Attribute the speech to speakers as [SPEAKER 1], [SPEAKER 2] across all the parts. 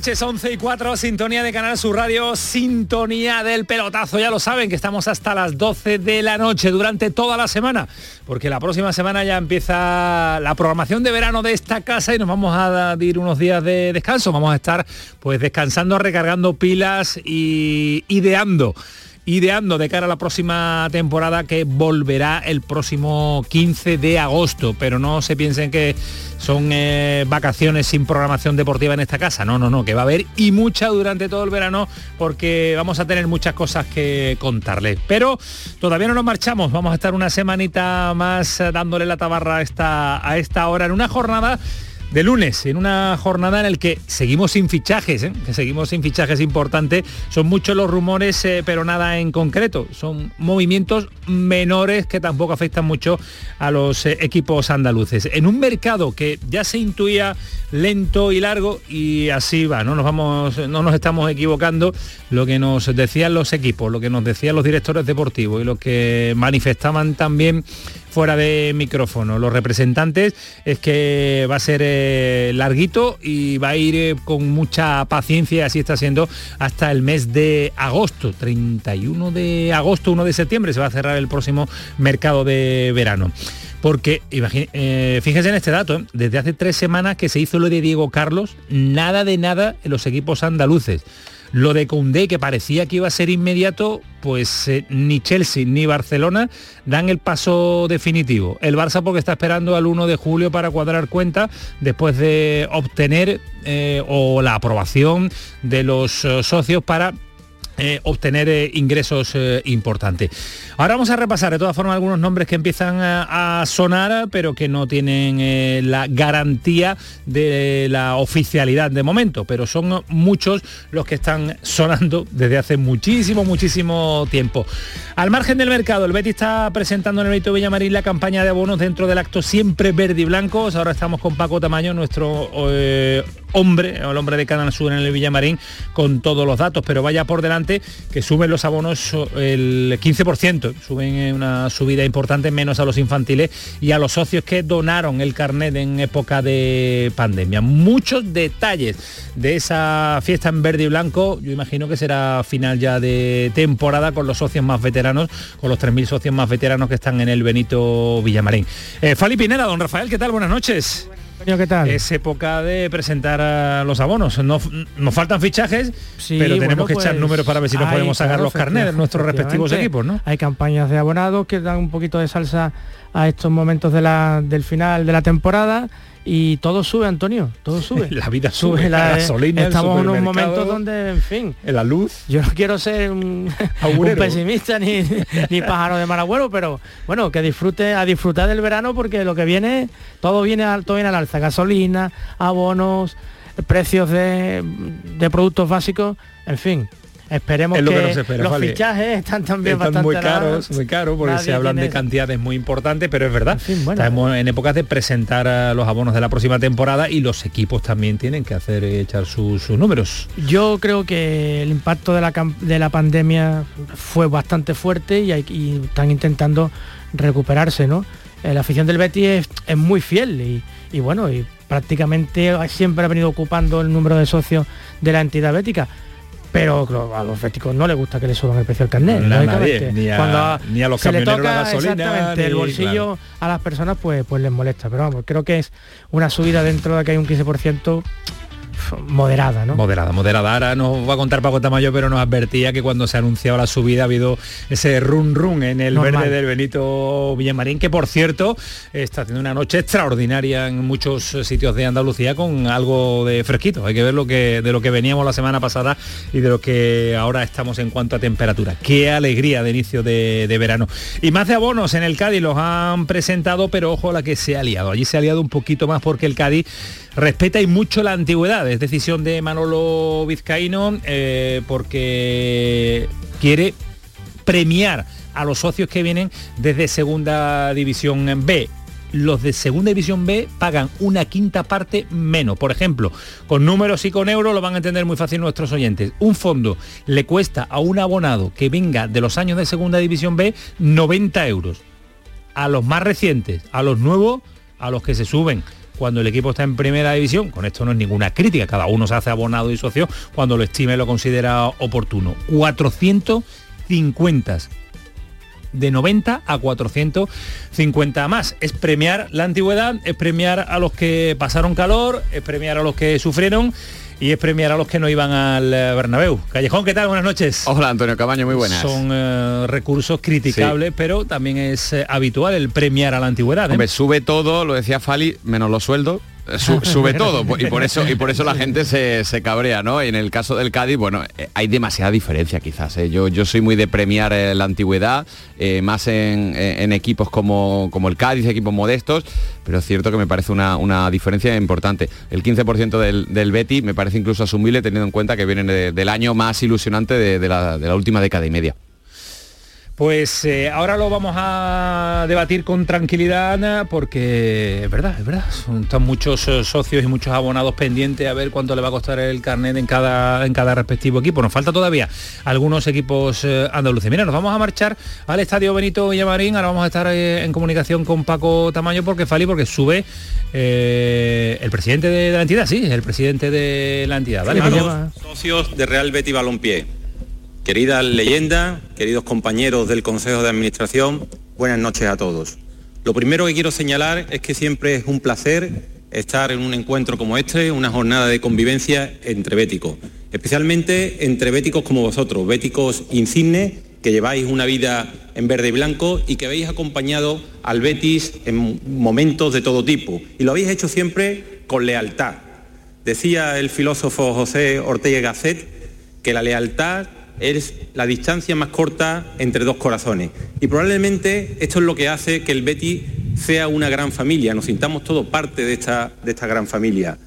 [SPEAKER 1] Noches, 11 y 4, sintonía de Canal Sur Radio, sintonía del pelotazo. Ya lo saben que estamos hasta las 12 de la noche durante toda la semana, porque la próxima semana ya empieza la programación de verano de esta casa y nos vamos a dar unos días de descanso. Vamos a estar pues descansando, recargando pilas y ideando ideando de cara a la próxima temporada que volverá el próximo 15 de agosto, pero no se piensen que son eh, vacaciones sin programación deportiva en esta casa, no, no, no, que va a haber y mucha durante todo el verano porque vamos a tener muchas cosas que contarles. Pero todavía no nos marchamos, vamos a estar una semanita más dándole la tabarra a esta, a esta hora en una jornada de lunes, en una jornada en la que seguimos sin fichajes, ¿eh? que seguimos sin fichajes importantes. Son muchos los rumores, eh, pero nada en concreto. Son movimientos menores que tampoco afectan mucho a los eh, equipos andaluces. En un mercado que ya se intuía lento y largo, y así va, no nos, vamos, no nos estamos equivocando, lo que nos decían los equipos, lo que nos decían los directores deportivos y lo que manifestaban también fuera de micrófono. Los representantes es que va a ser eh, larguito y va a ir eh, con mucha paciencia, así está siendo, hasta el mes de agosto, 31 de agosto, 1 de septiembre, se va a cerrar el próximo mercado de verano. Porque, eh, fíjense en este dato, desde hace tres semanas que se hizo lo de Diego Carlos, nada de nada en los equipos andaluces. Lo de Koundé, que parecía que iba a ser inmediato, pues eh, ni Chelsea ni Barcelona dan el paso definitivo. El Barça porque está esperando al 1 de julio para cuadrar cuenta después de obtener eh, o la aprobación de los eh, socios para obtener ingresos importantes. Ahora vamos a repasar de todas formas algunos nombres que empiezan a, sonar, pero que no tienen eh, la garantía de la oficialidad de momento, pero son muchos los que están sonando desde hace muchísimo, muchísimo tiempo. Al margen del mercado, el Betis está presentando en el Benito Villamarín la campaña de abonos dentro del acto siempre verde y blanco. Ahora estamos con Paco Tamaño, nuestro hombre, el hombre de Canal Sur en el Villamarín, con todos los datos, pero vaya por delante que suben los abonos el 15% suben una subida importante, menos a los infantiles y a los socios que donaron el carnet en época de pandemia. Muchos detalles de esa fiesta en verde y blanco, yo imagino que será final ya de temporada con los socios más veteranos, con los 3.000 socios más veteranos que están en el Benito Villamarín. Eh, Fali Pineda, don Rafael, ¿qué tal? Buenas noches.
[SPEAKER 2] ¿Qué tal?
[SPEAKER 1] Es época de presentar los abonos. No, nos faltan fichajes, pero tenemos que echar pues números para ver si nos podemos sacar los carnets de nuestros respectivos equipos, ¿no?
[SPEAKER 2] Hay campañas de abonados que dan un poquito de salsa a estos momentos del final de la temporada y todo sube, Antonio, todo sube.
[SPEAKER 1] la vida sube, la gasolina,
[SPEAKER 2] Estamos en un momento donde, en fin,
[SPEAKER 1] en la luz.
[SPEAKER 2] Yo no quiero ser un, pesimista ni, ni, pájaro de mal agüero, pero bueno, que disfrute, a disfrutar del verano porque lo que viene, todo viene, todo viene al alza, gasolina, abonos, precios de, de productos básicos, en fin, Esperemos que, los fichajes están también
[SPEAKER 1] están muy caros, muy caros, porque se hablan de cantidades muy importantes, pero es verdad. Estamos en épocas de presentar los abonos de la próxima temporada y los equipos también tienen que hacer echar sus, números.
[SPEAKER 2] Yo creo que el impacto de la, de la pandemia fue bastante fuerte y, están intentando recuperarse, ¿no? Eh, la afición del Betis es, muy fiel y, y bueno, y prácticamente siempre ha venido ocupando el número de socios de la entidad bética pero a los béticos no les gusta que le suban el precio del carnet.
[SPEAKER 1] ni, a, Cuando ni a los
[SPEAKER 2] se le toca exactamente el bolsillo a las personas, pues, pues les molesta. Pero vamos, creo que es una subida dentro de que hay un 15%. Moderada, ¿no?
[SPEAKER 1] Moderada, moderada. Ahora nos va a contar Paco Tamayo, pero nos advertía que cuando se anunciaba la subida ha habido ese run run en el verde del Benito Villamarín, que por cierto está haciendo una noche extraordinaria en muchos sitios de Andalucía con algo de fresquito. Hay que ver lo que, de lo que veníamos la semana pasada y de lo que ahora estamos en cuanto a temperatura. Qué alegría de inicio de, de verano. Y más de abonos en el Cádiz los han presentado, pero ojo a la que se ha liado. Allí se ha liado un poquito más porque el Cádiz respeta y mucho la antigüedad. Es decisión de Manolo Vizcaíno eh, porque quiere premiar a los socios que vienen desde Segunda División B los de segunda división B pagan una quinta parte menos. Por ejemplo, con números y con euros lo van a entender muy fácil nuestros oyentes. Un fondo le cuesta a un abonado que venga de los años de segunda división B 90 euros. A los más recientes, a los nuevos, a los que se suben cuando el equipo está en primera división, con esto no es ninguna crítica, cada uno se hace abonado y socio cuando lo estime y lo considera oportuno. 450 de 90 a 450 más. Es premiar la antigüedad, es premiar a los que pasaron calor, es premiar a los que sufrieron y es premiar a los que no iban al eh, Bernabéu. Callejón, ¿qué tal? Buenas noches.
[SPEAKER 3] Hola Antonio Cabaño, muy buenas.
[SPEAKER 1] Son eh, recursos criticables, pero también es eh, habitual el premiar a la antigüedad.
[SPEAKER 3] Hombre, sube todo, lo decía Fali, menos los sueldos, sube todo y por eso y por eso la gente se, cabrea no y en el caso del Cádiz bueno eh, hay demasiada diferencia quizás ¿eh? yo yo soy muy de premiar eh, la antigüedad más en, equipos como, como el Cádiz equipos modestos pero es cierto que me parece una, diferencia importante. El 15% del, del Betty me parece incluso asumible teniendo en cuenta que vienen del año más ilusionante de la última década y media
[SPEAKER 1] pues eh, ahora lo vamos a debatir con tranquilidad porque es verdad, es verdad. Son, están muchos eh, socios y muchos abonados pendientes a ver cuánto le va a costar el carnet en cada, en cada respectivo equipo. Nos falta todavía algunos equipos eh, andaluces. Mira, nos vamos a marchar al Estadio Benito Villamarín. Ahora vamos a estar en comunicación con Paco Tamaño porque Fali, porque sube el presidente de, la entidad, sí, el presidente de la entidad. Dale,
[SPEAKER 4] socios de Real Betty Balompié Querida leyenda, queridos compañeros del Consejo de Administración, buenas noches a todos. Lo primero que quiero señalar es que siempre es un placer estar en un encuentro como este, una jornada de convivencia entre béticos, especialmente entre béticos como vosotros, béticos insignes que lleváis una vida en verde y blanco y que habéis acompañado al Betis en momentos de todo tipo y lo habéis hecho siempre con lealtad. Decía el filósofo José Ortega Gasset que la lealtad es la distancia más corta entre dos corazones. Y probablemente esto es lo que hace que el Betty sea una gran familia, nos sintamos todos parte de esta, de esta gran familia.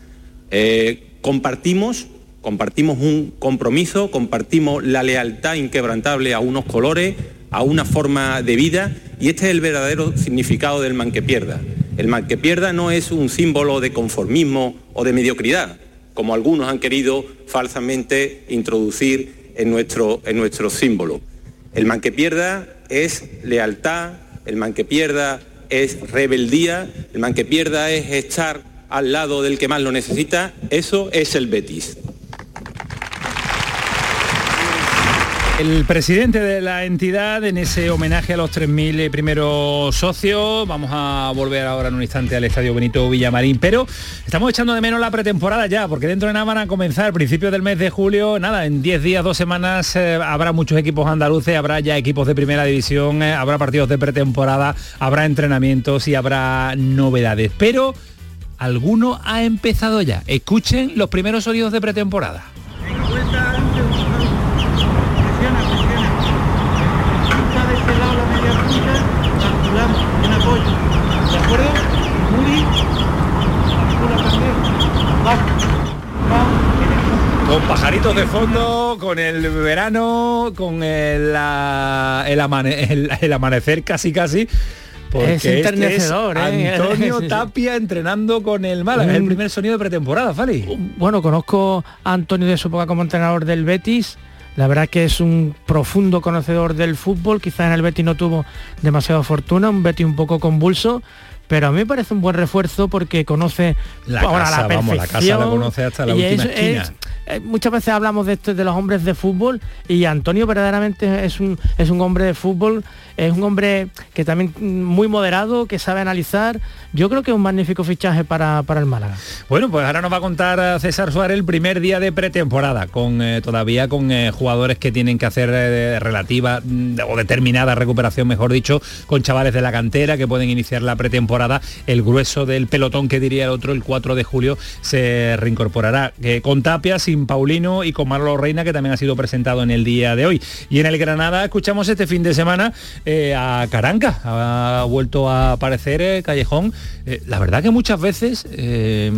[SPEAKER 4] Eh, compartimos, compartimos un compromiso, compartimos la lealtad inquebrantable a unos colores, a una forma de vida, y este es el verdadero significado del man que pierda. El man que pierda no es un símbolo de conformismo o de mediocridad, como algunos han querido falsamente introducir en nuestro, en nuestro símbolo. El man que pierda es lealtad, el man que pierda es rebeldía, el man que pierda es estar al lado del que más lo necesita, eso es el Betis.
[SPEAKER 1] El presidente de la entidad en ese homenaje a los 3.000 primeros socios. Vamos a volver ahora en un instante al Estadio Benito Villamarín, pero estamos echando de menos la pretemporada ya, porque dentro de nada van a comenzar principios del mes de julio, nada, en 10 días, dos semanas eh, habrá muchos equipos andaluces, habrá ya equipos de primera división, eh, habrá partidos de pretemporada, habrá entrenamientos y habrá novedades. Pero alguno ha empezado ya. Escuchen los primeros sonidos de pretemporada. De fondo, con el verano, con el, el, amanecer casi casi.
[SPEAKER 2] Porque es enternecedor,
[SPEAKER 1] ¿eh? Antonio Tapia entrenando con el Málaga. Es el primer sonido de pretemporada, Fali.
[SPEAKER 2] Bueno, conozco a Antonio de su época como entrenador del Betis. La verdad que es un profundo conocedor del fútbol. Quizás en el Betis no tuvo demasiada fortuna, un Betis un poco convulso, pero a mí me parece un buen refuerzo porque conoce
[SPEAKER 1] la ahora casa, la Vamos, la casa la conoce hasta la última esquina.
[SPEAKER 2] Eh, muchas veces hablamos de esto de los hombres de fútbol y Antonio verdaderamente es un, es un hombre de fútbol, es un hombre que también muy moderado, que sabe analizar. Yo creo que es un magnífico fichaje para, para el Málaga.
[SPEAKER 1] Bueno, pues ahora nos va a contar César Suárez el primer día de pretemporada, con eh, todavía con eh, jugadores que tienen que hacer eh, relativa mm, o determinada recuperación, mejor dicho, con chavales de la cantera que pueden iniciar la pretemporada. El grueso del pelotón que diría el otro, el 4 de julio, se reincorporará con Tapia, Paulino y con Marlo Reina, que también ha sido presentado en el día de hoy. Y en el Granada escuchamos este fin de semana a Caranca, ha vuelto a aparecer Callejón eh, la verdad que muchas veces, eh,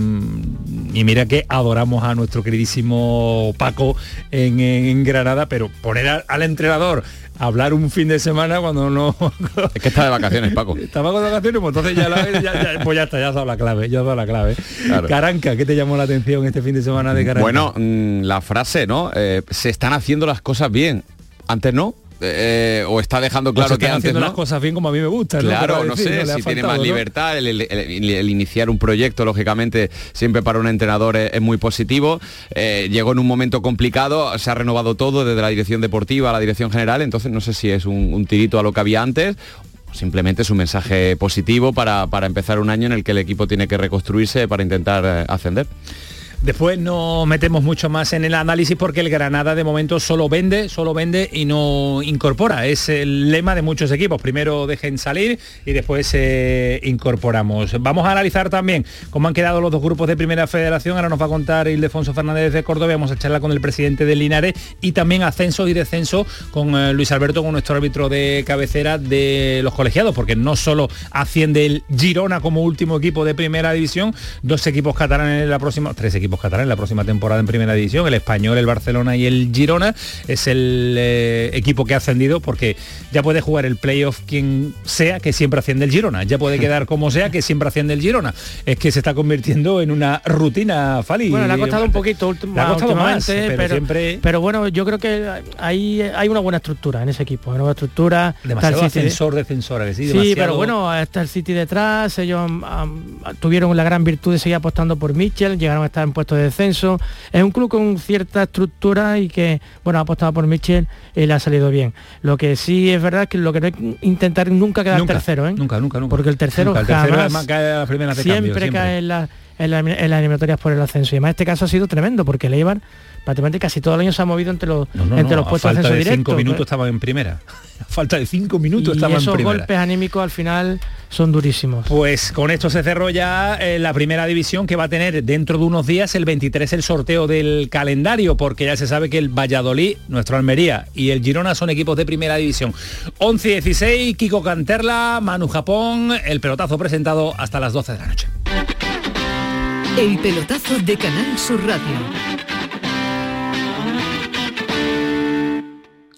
[SPEAKER 1] y mira que adoramos a nuestro queridísimo Paco en, Granada, pero poner al entrenador hablar un fin de semana cuando no...
[SPEAKER 3] Es que está de vacaciones, Paco.
[SPEAKER 1] Estaba de vacaciones, pues entonces ya, ya, pues ya está, ya has dado la clave, ya has dado la clave. Caranca, ¿qué te llamó la atención este fin de semana de Caranca?
[SPEAKER 3] Bueno, mm, la frase, ¿no? Eh, se están haciendo las cosas bien. Antes no, eh, o está dejando claro que antes
[SPEAKER 1] ¿no? las cosas bien como a mí me gusta
[SPEAKER 3] claro no, sé si tiene más libertad el, iniciar un proyecto lógicamente siempre para un entrenador es, muy positivo. Eh, llegó en un momento complicado se ha renovado todo desde la dirección deportiva a la dirección general entonces no sé si es un, tirito a lo que había antes simplemente es un mensaje positivo para, para empezar un año en el que el equipo tiene que reconstruirse para intentar eh, ascender
[SPEAKER 1] Después no metemos mucho más en el análisis porque el Granada de momento solo vende, solo vende y no incorpora. Es el lema de muchos equipos. Primero dejen salir y después eh, incorporamos. Vamos a analizar también cómo han quedado los dos grupos de Primera Federación. Ahora nos va a contar Ildefonso Fernández de Córdoba. Vamos a charlar con el presidente del Linares y también ascenso y descenso con eh, Luis Alberto, con nuestro árbitro de cabecera de los colegiados, porque no solo asciende el Girona como último equipo de Primera División, dos equipos catalanes en la próxima, tres equipos catalán en la próxima temporada en primera división, el español, el Barcelona y el Girona. Es el eh, equipo que ha ascendido porque ya puede jugar el playoff quien sea que siempre asciende el Girona. Ya puede quedar como sea que siempre asciende el Girona. Es que se está convirtiendo en una rutina, Fali.
[SPEAKER 2] Bueno, le ha costado un poquito le ha costado más, pero, siempre... pero bueno, yo creo que hay, hay una buena estructura en ese equipo, una buena estructura.
[SPEAKER 1] Demasiado ascensor, defensora,
[SPEAKER 2] sí, sí pero bueno, está el City detrás, ellos tuvieron la gran virtud de seguir apostando por Mitchell, llegaron a estar en puesto de descenso. Es un club con cierta estructura y que, bueno, ha apostado por Michel y le ha salido bien. Lo que sí es verdad que lo que no es intentar nunca quedar tercero, ¿eh?
[SPEAKER 1] Nunca, nunca, nunca.
[SPEAKER 2] Porque el tercero, siempre cae en, las eliminatorias por el ascenso. Y además este caso ha sido tremendo porque el Eibar prácticamente casi todo el año se ha movido entre los, entre los puestos de ascenso directo.
[SPEAKER 1] cinco minutos estaba en primera. A falta de cinco minutos estaba
[SPEAKER 2] en
[SPEAKER 1] primera.
[SPEAKER 2] esos golpes anímicos al final son durísimos.
[SPEAKER 1] Pues con esto se cerró ya eh, la primera división que va a tener dentro de unos días, el 23, el sorteo del calendario, porque ya se sabe que el Valladolid, nuestro Almería y el Girona son equipos de primera división. 11 16, Kiko Canterla, Manu Japón, el pelotazo presentado hasta las 12 de la noche.
[SPEAKER 5] El pelotazo de Canal Sur Radio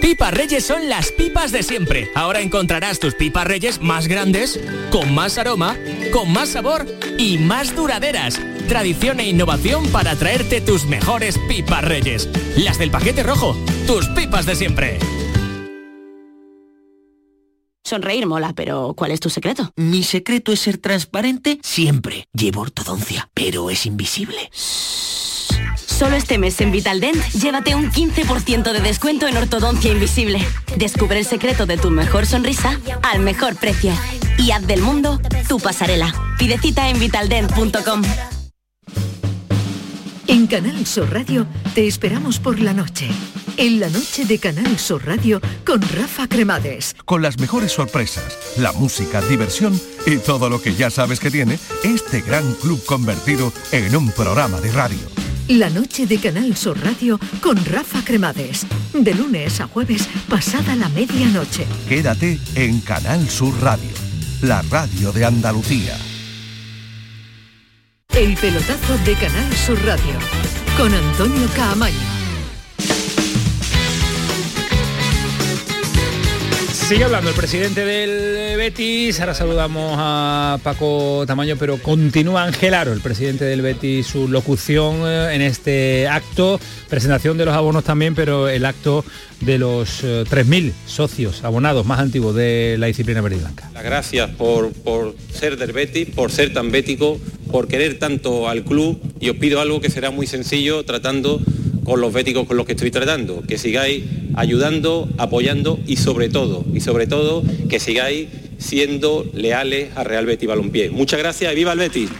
[SPEAKER 6] Pipas Reyes son las pipas de siempre. Ahora encontrarás tus pipas Reyes más grandes, con más aroma, con más sabor y más duraderas. Tradición e innovación para traerte tus mejores pipas Reyes. Las del paquete rojo, tus pipas de siempre.
[SPEAKER 7] Sonreír mola, pero ¿cuál es tu secreto?
[SPEAKER 8] Mi secreto es ser transparente siempre. Llevo ortodoncia, pero es invisible.
[SPEAKER 7] Solo este mes en Vitaldent, llévate un 15% de descuento en ortodoncia invisible. Descubre el secreto de tu mejor sonrisa al mejor precio. Y haz del mundo tu pasarela. Pide cita en vitaldent.com.
[SPEAKER 5] En Canal Sur Radio te esperamos por la noche. En la noche de Canal Sur Radio con Rafa Cremades.
[SPEAKER 9] Con las mejores sorpresas, la música, diversión y todo lo que ya sabes que tiene este gran club convertido en un programa de radio.
[SPEAKER 5] La noche de Canal Sur Radio con Rafa Cremades. De lunes a jueves, pasada la medianoche.
[SPEAKER 9] Quédate en Canal Sur Radio, la radio de Andalucía.
[SPEAKER 5] El pelotazo de Canal Sur Radio con Antonio Caamaño.
[SPEAKER 1] Sigue hablando el presidente del Betis, ahora saludamos a Paco Tamaño, pero continúa Angelaro, el presidente del Betis, su locución eh, en este acto, presentación de los abonos también, pero el acto de los eh, 3.000 socios abonados más antiguos de la disciplina verde y blanca.
[SPEAKER 4] Gracias por, por ser del Betis, por ser tan bético, por querer tanto al club. Y os pido algo que será muy sencillo tratando con los béticos con los que estoy tratando, que sigáis ayudando, apoyando y sobre todo, y sobre todo que sigáis siendo leales a Real Betis Balompié. Muchas gracias y viva el Betis.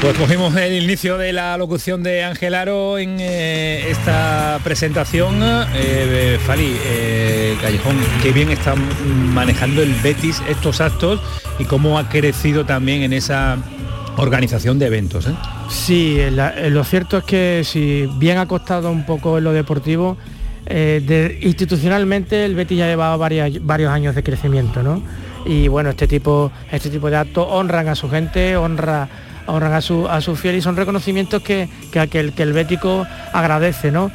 [SPEAKER 1] Pues cogimos el inicio de la locución de Angelaro en eh, esta presentación. Eh, Fali, eh, Callejón, qué bien está manejando el Betis estos actos y cómo ha crecido también en esa organización de eventos. ¿eh?
[SPEAKER 2] Sí, la- eh, lo cierto es que si bien ha costado un poco en lo deportivo, eh, de- institucionalmente el Betis ya llevaba varios años de crecimiento, ¿no? Y bueno, este tipo, este tipo de actos honran a su gente, honra, honran a su, a su fiel y son reconocimientos que, que, que el, que el bético agradece, ¿no?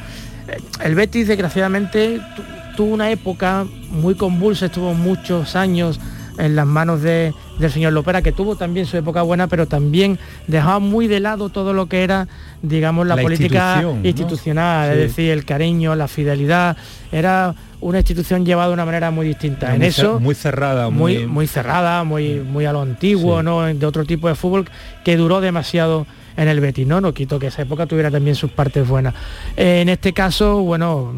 [SPEAKER 2] Eh, El Betis desgraciadamente tu- tuvo una época muy convulsa, estuvo muchos años en las manos de- del señor Lopera, que tuvo también su época buena, pero también dejaba muy de lado todo lo que era, digamos, la,
[SPEAKER 1] La
[SPEAKER 2] política institucional,
[SPEAKER 1] Sí.
[SPEAKER 2] es decir, el cariño, la fidelidad, era una institución llevada de una manera muy distinta.
[SPEAKER 1] Era
[SPEAKER 2] en
[SPEAKER 1] muy
[SPEAKER 2] eso,
[SPEAKER 1] muy cerrada,
[SPEAKER 2] muy,
[SPEAKER 1] muy-
[SPEAKER 2] muy cerrada, muy, muy a lo antiguo, ¿no? De otro tipo de fútbol que duró demasiado en el Betis, ¿no? No quito que esa época tuviera también sus partes buenas. Eh, en este caso, bueno,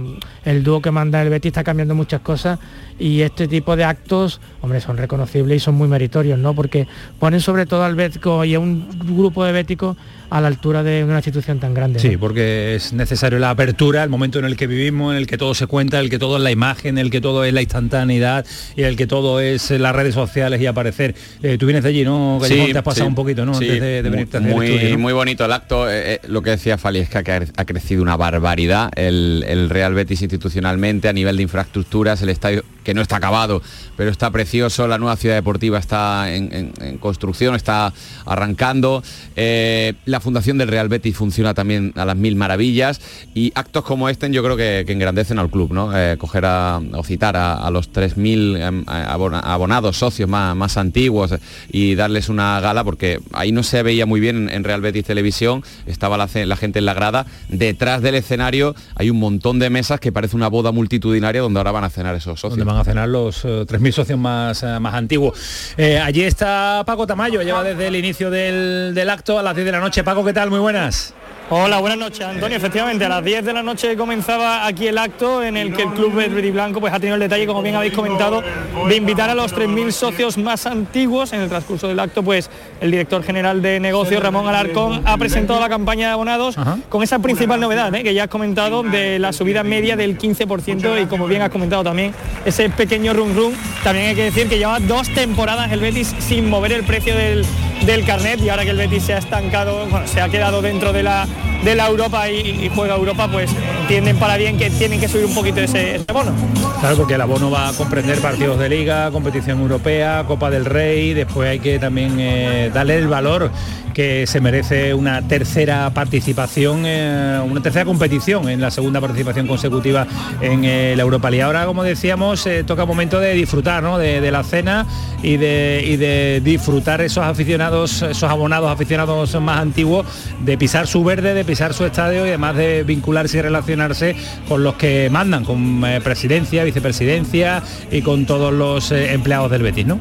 [SPEAKER 2] el dúo que manda el Betis está cambiando muchas cosas y este tipo de actos, hombre, son reconocibles y son muy meritorios, ¿no? Porque ponen sobre todo al bético y a un grupo de béticos a la altura de una institución tan grande. ¿no?
[SPEAKER 1] Sí, porque es necesario la apertura, el momento en el que vivimos, en el que todo se cuenta, en el que todo es la imagen, en el que todo es la instantaneidad y en el que todo es las redes sociales y aparecer. Eh, tú vienes de allí, ¿no? Callejón? te has pasado
[SPEAKER 3] sí,
[SPEAKER 1] un poquito, ¿no?
[SPEAKER 3] sí,
[SPEAKER 1] Antes de, de
[SPEAKER 3] muy-
[SPEAKER 1] venirte a hacer estudio, ¿no?
[SPEAKER 3] Muy bonito el acto. eh, eh, lo que decía Fali es que ha, ha crecido una barbaridad el, el Real Betis institucionalmente a nivel de infraestructuras, el estadio que no está acabado, pero está precioso, la nueva ciudad deportiva está en, construcción, está arrancando, eh, la fundación del Real Betis funciona también a las mil maravillas. Y actos como este yo creo que, engrandecen al club, ¿no? Eh, coger a, o citar a, a los 3.000 em, abona- abonados, socios más, antiguos y darles una gala porque ahí no se veía muy bien en, Real Betis Televisión, estaba la, la gente en la grada, detrás del escenario hay un montón de mesas que parece una boda multitudinaria donde ahora van a cenar esos socios.
[SPEAKER 1] A cenar los eh, 3.000 socios más, eh, más antiguos. Eh, allí está Paco Tamayo, lleva desde el inicio del, del acto a las 10 de la noche. Paco, ¿qué tal? Muy buenas.
[SPEAKER 10] Hola, buenas noches, Antonio. Efectivamente, a las 10 de la noche comenzaba aquí el acto en el que el Club Verde y Blanco pues, ha tenido el detalle, como bien habéis comentado, de invitar a los 3.000 socios más antiguos. En el transcurso del acto, pues el director general de negocios, Ramón Alarcón, ha presentado la campaña de abonados con esa principal novedad ¿eh? que ya has comentado de la subida media del 15% y como bien has comentado también, ese pequeño run run. También hay que decir que lleva dos temporadas el Betis sin mover el precio del, del carnet y ahora que el Betis se ha estancado, bueno, se ha quedado dentro de la de la Europa y, juega Europa, pues entienden para bien que tienen que subir un poquito ese, ese bono.
[SPEAKER 1] Claro, porque el abono va a comprender partidos de liga, competición europea, Copa del Rey, después hay que también eh, darle el valor que se merece una tercera participación, eh, una tercera competición en la segunda participación consecutiva en eh, la Europa League. Ahora, como decíamos, toca momento de disfrutar ¿no? de, de la cena y de, y de disfrutar esos aficionados, esos abonados aficionados más antiguos, de pisar su verde, de pisar su estadio y además de vincularse y relacionarse con los que mandan, con eh, presidencia, vicepresidencia y con todos los eh, empleados del Betis, ¿no?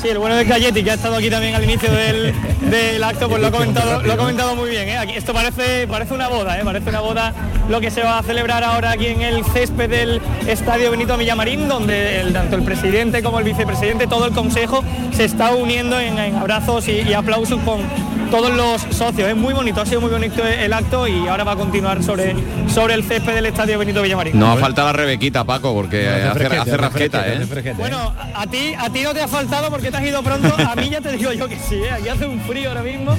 [SPEAKER 10] Sí, el bueno de Galletti, que ha estado aquí también al inicio del, del acto, pues lo ha comentado, lo ha comentado muy bien. ¿eh? Aquí, esto parece, parece una boda, ¿eh? parece una boda lo que se va a celebrar ahora aquí en el césped del Estadio Benito Villamarín, donde el- tanto el presidente como el vicepresidente, todo el consejo, se está uniendo en, en abrazos y, y aplausos con todos los socios. Es muy bonito, ha sido muy bonito el acto y ahora va a continuar sobre, sobre el césped del Estadio Benito Villamarín.
[SPEAKER 3] No ha faltado la Rebequita, Paco, porque
[SPEAKER 10] hace
[SPEAKER 3] hace,
[SPEAKER 10] fresquete,
[SPEAKER 3] hace
[SPEAKER 10] hace
[SPEAKER 3] rasqueta, ¿eh?
[SPEAKER 10] fresquete. Bueno, a ti, a ti no te ha faltado porque te has ido pronto. A mí ya te digo yo que sí, ¿eh? aquí hace un frío ahora mismo.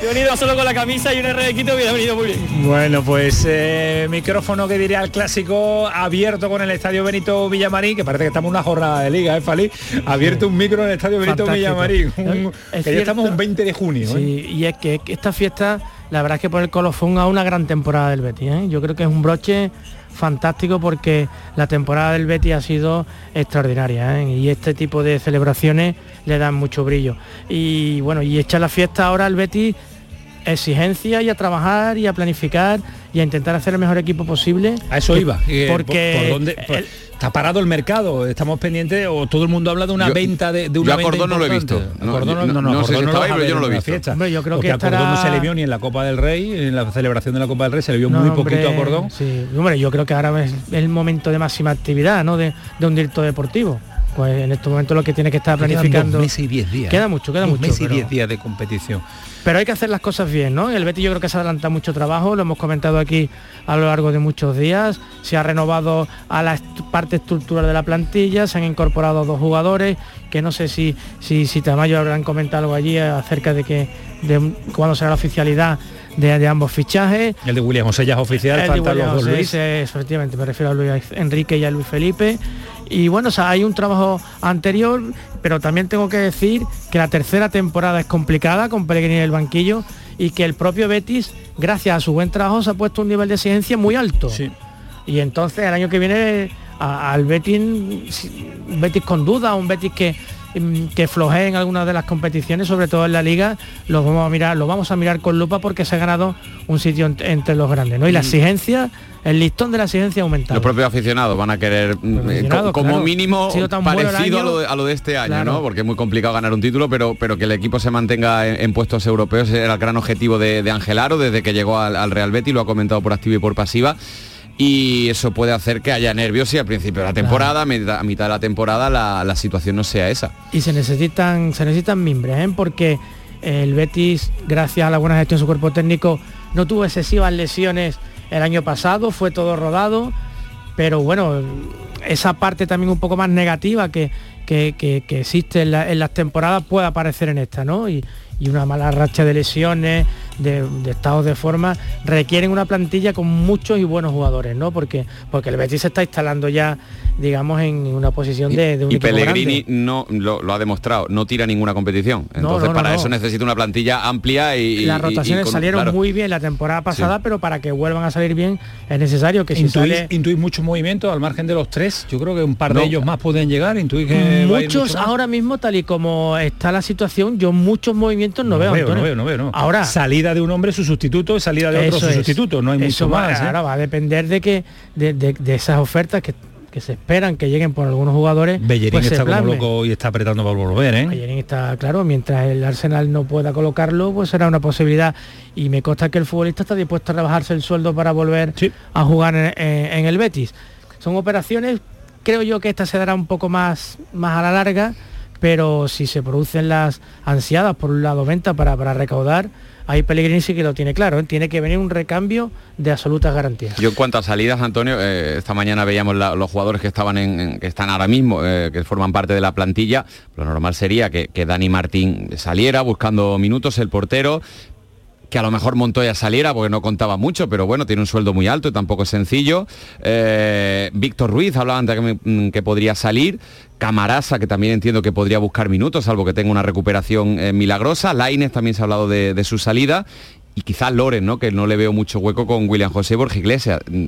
[SPEAKER 10] He venido solo con la camisa y un rebequito hubiera venido muy bien.
[SPEAKER 1] Bueno, pues eh, micrófono que diría el clásico abierto con el Estadio Benito Villamarín, que parece que estamos en una jornada de liga, ¿eh, Fali? Abierto un micro en el Estadio Benito
[SPEAKER 2] Fantástico.
[SPEAKER 1] Villamarín, un-
[SPEAKER 2] Es
[SPEAKER 1] que ya estamos un 20 de junio. ¿eh?
[SPEAKER 2] Sí, y es que esta fiesta la verdad es que por el colofón a una gran temporada del Betis. ¿eh? Yo creo que es un broche fantástico porque la temporada del Betis ha sido extraordinaria ¿eh? y este tipo de celebraciones le dan mucho brillo. Y bueno, y echa la fiesta ahora al Betis exigencia y a trabajar y a planificar y a intentar hacer el mejor equipo posible.
[SPEAKER 1] A eso iba. eh,
[SPEAKER 2] Porque
[SPEAKER 1] por- por dónde- por- está parado el mercado, estamos pendientes o todo el mundo habla de una
[SPEAKER 3] Yo-
[SPEAKER 1] venta de, de
[SPEAKER 3] yo
[SPEAKER 1] una
[SPEAKER 3] a
[SPEAKER 1] venta
[SPEAKER 3] Cordón no lo he visto.
[SPEAKER 1] A
[SPEAKER 3] No,
[SPEAKER 1] Cordón
[SPEAKER 3] yo-
[SPEAKER 1] no, no,
[SPEAKER 3] no sé si
[SPEAKER 1] Cordón
[SPEAKER 3] estaba
[SPEAKER 1] vas
[SPEAKER 3] ahí,
[SPEAKER 1] a
[SPEAKER 3] pero yo
[SPEAKER 1] ver
[SPEAKER 3] no lo he
[SPEAKER 1] en la
[SPEAKER 3] visto.
[SPEAKER 1] fiesta.
[SPEAKER 2] Hombre, yo creo
[SPEAKER 1] Porque
[SPEAKER 2] que
[SPEAKER 1] a Cordón no se le vio ni en la Copa del Rey, en la celebración de la Copa del Rey se le vio
[SPEAKER 2] No,
[SPEAKER 1] muy
[SPEAKER 2] hombre,
[SPEAKER 1] poquito a Cordón.
[SPEAKER 2] Sí, hombre, yo creo que ahora es el momento de máxima actividad, ¿no? De, de un directo deportivo. Pues en este momento lo que tiene que estar
[SPEAKER 1] Quedan
[SPEAKER 2] planificando.
[SPEAKER 1] dos meses y diez días.
[SPEAKER 2] Queda mucho, queda
[SPEAKER 1] Dos
[SPEAKER 2] mucho.
[SPEAKER 1] meses y diez días de competición.
[SPEAKER 2] Pero hay que hacer las cosas bien, ¿no? El Betis yo creo que se adelanta mucho trabajo, lo hemos comentado aquí a lo largo de muchos días. Se ha renovado a la parte estructural de la plantilla, se han incorporado dos jugadores, que no sé si, si, si Tamayo habrán comentado algo allí acerca de que de cuándo será la oficialidad de, de ambos fichajes.
[SPEAKER 1] El de William José ya es oficial,
[SPEAKER 2] El de
[SPEAKER 1] faltan
[SPEAKER 2] William
[SPEAKER 1] los dos
[SPEAKER 2] José,
[SPEAKER 1] Luis.
[SPEAKER 2] efectivamente, me refiero a Luis Enrique y a Luis Felipe. Y bueno, o sea, hay un trabajo anterior, pero también tengo que decir que la tercera temporada es complicada con Pellegrini en el banquillo y que el propio Betis, gracias a su buen trabajo, se ha puesto un nivel de exigencia muy alto. Y entonces el año que viene al Betis, Betis con duda, un Betis que que flojee en algunas de las competiciones, sobre todo en la liga, lo vamos a mirar, lo vamos a mirar con lupa porque se ha ganado un sitio ent- entre los grandes, ¿no? Y la
[SPEAKER 3] Mm.
[SPEAKER 2] exigencia, el listón de la exigencia ha aumentado.
[SPEAKER 3] Los propios aficionados van a querer mm, eh, co- como
[SPEAKER 2] claro.
[SPEAKER 3] mínimo
[SPEAKER 2] tan
[SPEAKER 3] parecido a, lo de, a lo de este año,
[SPEAKER 2] Claro.
[SPEAKER 3] ¿no? Porque es muy complicado ganar un título, pero, pero que el equipo se mantenga en, en puestos europeos era el gran objetivo de, de Angelaro desde que llegó al, al Real Betis, lo ha comentado por activa y por pasiva. Y eso puede hacer que haya nervios y al principio de la temporada, a mitad, a mitad de la temporada, la, la situación no sea esa.
[SPEAKER 2] y se necesitan se necesitan mimbres ¿eh? porque el Betis gracias a la buena gestión de su cuerpo técnico no tuvo excesivas lesiones el año pasado fue todo rodado pero bueno esa parte también un poco más negativa que, que, que- que existe en, la- en las temporadas puede aparecer en esta no y, y una mala racha de lesiones de, de estados de forma requieren una plantilla con muchos y buenos jugadores no porque porque el Betis se está instalando ya digamos en una posición de, de un
[SPEAKER 3] y
[SPEAKER 2] equipo
[SPEAKER 3] Pellegrini
[SPEAKER 2] grande.
[SPEAKER 3] no lo, lo ha demostrado, no tira ninguna competición. Entonces
[SPEAKER 2] no, no,
[SPEAKER 3] para
[SPEAKER 2] no.
[SPEAKER 3] eso necesita una plantilla amplia y...
[SPEAKER 2] las
[SPEAKER 3] y- y
[SPEAKER 2] rotaciones
[SPEAKER 3] con-
[SPEAKER 2] salieron
[SPEAKER 3] claro.
[SPEAKER 2] muy bien la temporada pasada, pero para que vuelvan a salir bien es necesario que si
[SPEAKER 1] Intuís,
[SPEAKER 2] sale
[SPEAKER 1] intuís muchos movimientos al margen de los tres. Yo creo que un par de ellos más pueden llegar. Intuís que
[SPEAKER 2] muchos
[SPEAKER 1] mucho
[SPEAKER 2] ahora mismo tal y como está la situación, yo muchos movimientos no, veo,
[SPEAKER 1] no
[SPEAKER 2] Antonio.
[SPEAKER 1] veo, no veo, no.
[SPEAKER 2] Ahora
[SPEAKER 1] salida de un hombre su sustituto y salida de otro
[SPEAKER 2] Eso
[SPEAKER 1] su
[SPEAKER 2] es.
[SPEAKER 1] sustituto. No hay
[SPEAKER 2] Eso
[SPEAKER 1] mucho
[SPEAKER 2] va-
[SPEAKER 1] más. ¿eh?
[SPEAKER 2] Ahora va a depender de que de, de- de esas ofertas que, que se esperan que lleguen por algunos jugadores.
[SPEAKER 1] Bellerín
[SPEAKER 2] pues se
[SPEAKER 1] está como loco y está apretando para volver, ¿eh?
[SPEAKER 2] Bellerín está claro, mientras el Arsenal no pueda colocarlo, pues será una posibilidad. Y me consta que el futbolista está dispuesto a rebajarse el sueldo para volver a jugar en, en- en el Betis. Son operaciones, creo yo que esta se dará un poco más, más a la larga, pero si se producen las ansiadas, por un lado, venta para, para recaudar, ahí Pellegrini sí que lo tiene claro, ¿eh? tiene que venir un recambio de absolutas garantías.
[SPEAKER 3] Yo en cuanto a salidas, Antonio, eh, esta mañana veíamos los jugadores que estaban en- que están ahora mismo, eh, que forman parte de la plantilla. Lo normal sería que, que Dani Martín saliera buscando minutos, el portero, que a lo mejor Montoya saliera porque no contaba mucho, pero bueno, tiene un sueldo muy alto y tampoco es sencillo. Eh, Víctor Ruiz hablaba antes mm, que podría salir. Camarasa, que también entiendo que podría buscar minutos, salvo que tenga una recuperación eh, milagrosa. Laines también se ha hablado de, su salida. Y quizás Loren, ¿no? Que no le veo mucho hueco con William José Borja Iglesias. Mm,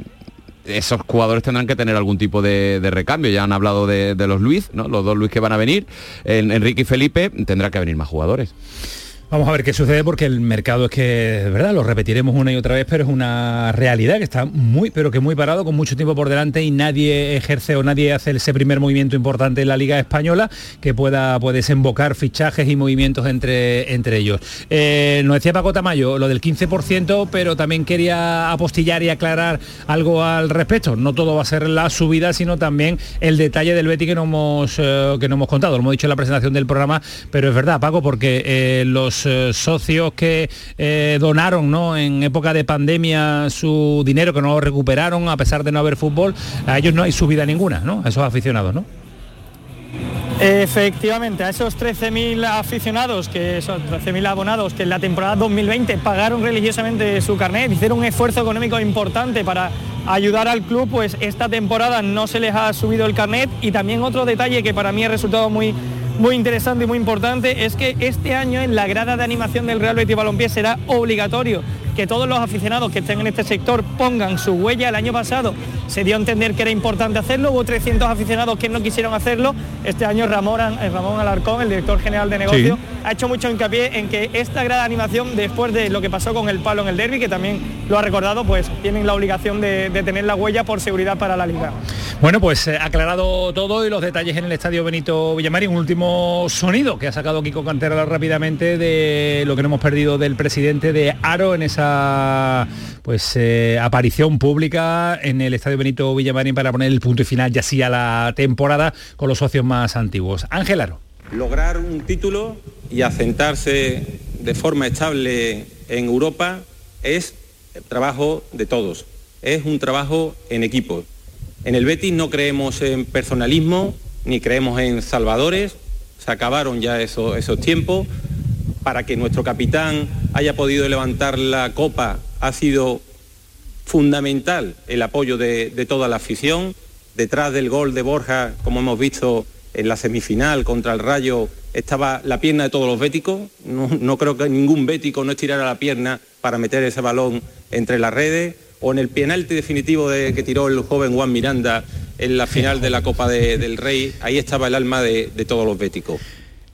[SPEAKER 3] Esos jugadores tendrán que tener algún tipo de, de recambio. Ya han hablado de, de los Luis, ¿no? Los dos Luis que van a venir. En- Enrique y Felipe tendrá que venir más jugadores.
[SPEAKER 1] Vamos a ver qué sucede porque el mercado es que, de verdad, lo repetiremos una y otra vez, pero es una realidad que está muy, pero que muy parado, con mucho tiempo por delante y nadie ejerce o nadie hace ese primer movimiento importante en la Liga Española que pueda puede desembocar fichajes y movimientos entre, entre ellos. Eh, nos decía Paco Tamayo lo del 15%, pero también quería apostillar y aclarar algo al respecto. No todo va a ser la subida, sino también el detalle del Betty que no hemos, eh, que no hemos contado. Lo hemos dicho en la presentación del programa, pero es verdad, Paco, porque eh, los eh, socios que eh, donaron ¿no? en época de pandemia su dinero, que no lo recuperaron a pesar de no haber fútbol, a ellos no hay subida ninguna, ¿no? A esos aficionados, ¿no?
[SPEAKER 10] Efectivamente, a esos 13.000 aficionados, que son 13.000 abonados que en la temporada 2020 pagaron religiosamente su carnet, hicieron un esfuerzo económico importante para ayudar al club, pues esta temporada no se les ha subido el carnet y también otro detalle que para mí ha resultado muy muy interesante y muy importante es que este año en la grada de animación del Real Betis Balompié será obligatorio que todos los aficionados que estén en este sector pongan su huella. El año pasado se dio a entender que era importante hacerlo, hubo 300 aficionados que no quisieron hacerlo. Este año Ramón, eh, Ramón Alarcón, el director general de negocio, ha hecho mucho hincapié en que esta gran animación, después de lo que pasó con el palo en el derby, que también lo ha recordado, pues tienen la obligación de, de tener la huella por seguridad para la liga.
[SPEAKER 1] Bueno, pues eh, aclarado todo y los detalles en el estadio Benito Villamari. Un último sonido que ha sacado Kiko Cantera rápidamente de lo que no hemos perdido del presidente de Aro en esa pues eh, aparición pública en el estadio Benito Villamarín para poner el punto y final ya sí a la temporada con los socios más antiguos. Ángel Aro.
[SPEAKER 4] Lograr un título y asentarse de forma estable en Europa es trabajo de todos, es un trabajo en equipo. En el Betis no creemos en personalismo ni creemos en salvadores, se acabaron ya esos, esos tiempos. Para que nuestro capitán haya podido levantar la copa ha sido fundamental el apoyo de, toda la afición. Detrás del gol de Borja, como hemos visto en la semifinal contra el Rayo, estaba la pierna de todos los béticos. No, creo que ningún bético no estirara la pierna para meter ese balón entre las redes. O en el penalti definitivo de, que tiró el joven Juan Miranda en la final de la Copa de, del Rey, ahí estaba el alma de, de todos los béticos.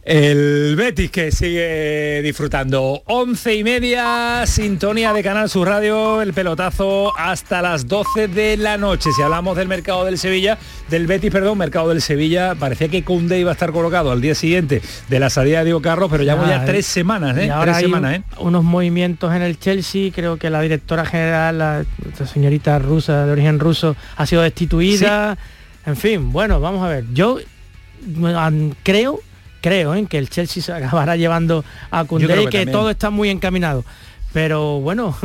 [SPEAKER 1] El Betis que sigue disfrutando. Once y media, sintonía de Canal Sur Radio, el pelotazo hasta las 12 de la noche. Si hablamos del mercado del Sevilla, del Betis, perdón, mercado del Sevilla, parecía que Koundé iba a estar colocado al día siguiente de la salida de Diego Carlos, pero ya voy a tres semanas, ¿eh?
[SPEAKER 2] ahora
[SPEAKER 1] Tres semanas, ¿eh?
[SPEAKER 2] unos movimientos en el Chelsea, creo que la directora general, la señorita rusa de origen ruso, ha sido destituida. En fin, bueno, vamos a ver. Yo mm, creo creo ¿eh? que el Chelsea se acabará llevando a Koundé y
[SPEAKER 1] que
[SPEAKER 2] todo está muy encaminado. Pero bueno,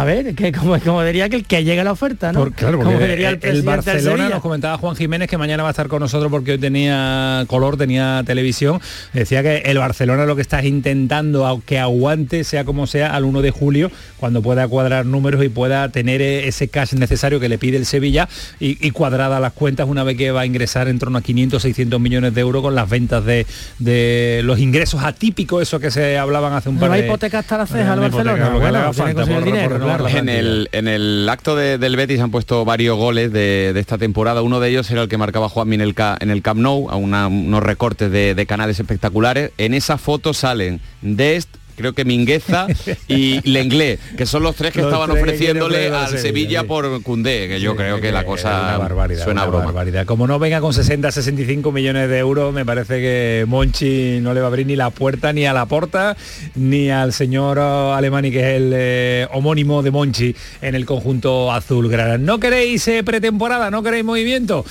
[SPEAKER 2] a ver, que como, como diría que el que llegue la oferta, ¿no?
[SPEAKER 1] Por- claro,
[SPEAKER 2] como diría
[SPEAKER 1] el, Barcelona nos comentaba Juan Jiménez que mañana va a estar con nosotros porque hoy tenía color, tenía televisión. Decía que el Barcelona lo que está intentando a- que aguante, sea como sea, al 1 de julio, cuando pueda cuadrar números y pueda tener eh, ese cash necesario que le pide el Sevilla y, y cuadrada las cuentas una vez que va a ingresar en torno a 500, 600 millones de euros con las ventas de, de los ingresos atípicos, eso que se hablaban hace un
[SPEAKER 2] ¿No
[SPEAKER 1] par
[SPEAKER 2] a
[SPEAKER 1] de...
[SPEAKER 2] hipoteca hasta la ceja al
[SPEAKER 1] Una hipoteca,
[SPEAKER 2] Barcelona?
[SPEAKER 1] lo que le haga
[SPEAKER 2] Bueno, tiene que
[SPEAKER 1] falta
[SPEAKER 2] conseguir
[SPEAKER 1] por-
[SPEAKER 2] dinero,
[SPEAKER 1] por renovar
[SPEAKER 2] claro.
[SPEAKER 3] En el, en el acto de- del Betis han puesto varios goles de, de esta temporada. Uno de ellos era el que marcaba Juanmi en el, en el Camp Nou, a una- unos recortes de, de canales espectaculares. En esa foto salen Dest, creo que Mingueza y Lenglet, que son los tres que
[SPEAKER 1] Los
[SPEAKER 3] estaban
[SPEAKER 1] tres
[SPEAKER 3] ofreciéndole al
[SPEAKER 1] Sevilla,
[SPEAKER 3] Sevilla
[SPEAKER 1] sí.
[SPEAKER 3] por Cundé, que yo
[SPEAKER 1] Sí,
[SPEAKER 3] creo que la cosa
[SPEAKER 1] una barbaridad,
[SPEAKER 3] suena a
[SPEAKER 1] una
[SPEAKER 3] broma.
[SPEAKER 1] barbaridad. Como no venga con 60, 65 millones de euros, me parece que Monchi no le va a abrir ni la puerta ni a la porta ni al señor Alemani, que es el eh, homónimo de Monchi en el conjunto azulgrana. ¿No queréis eh, pretemporada? ¿No queréis movimiento?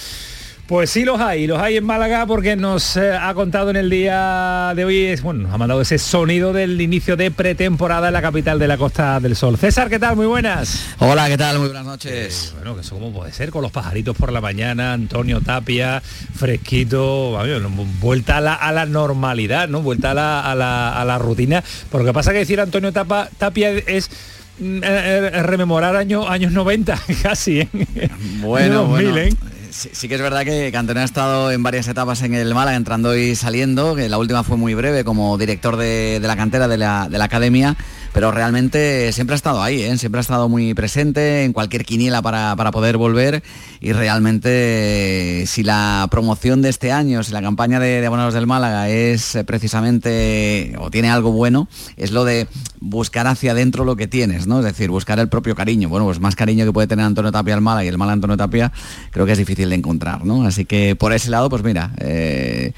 [SPEAKER 1] Pues sí los hay, los hay en Málaga porque nos eh, ha contado en el día de hoy, es, bueno, nos ha mandado ese sonido del inicio de pretemporada en la capital de la Costa del Sol. César, ¿qué tal? Muy buenas.
[SPEAKER 11] Hola, ¿qué tal? Muy buenas noches.
[SPEAKER 1] Bueno, que eso cómo puede ser con los pajaritos por la mañana, Antonio Tapia, fresquito, a vuelta a la, a la normalidad, ¿no? Vuelta a la, a la- a la rutina. Porque lo que pasa que decir Antonio Tapa- Tapia es mm, eh, eh, rememorar años años 90 casi, ¿eh?
[SPEAKER 11] Bueno,
[SPEAKER 1] Año 2000,
[SPEAKER 11] bueno.
[SPEAKER 1] ¿eh?
[SPEAKER 11] Sí, que es verdad que, Antonio ha estado en varias etapas en el Málaga, entrando y saliendo, que la última fue muy breve como director de, la cantera de la academia, pero realmente siempre ha estado ahí, ¿eh? siempre ha estado muy presente en cualquier quiniela para, para poder volver y realmente si la promoción de este año, si la campaña de, de abonados del Málaga es eh, precisamente o tiene algo bueno, es lo de buscar hacia adentro lo que tienes, ¿no? Es decir, buscar el propio cariño. Bueno, pues más cariño que puede tener Antonio Tapia al Málaga y el Málaga Antonio Tapia creo que es difícil de encontrar, ¿no? Así que por ese lado, pues mira, eh,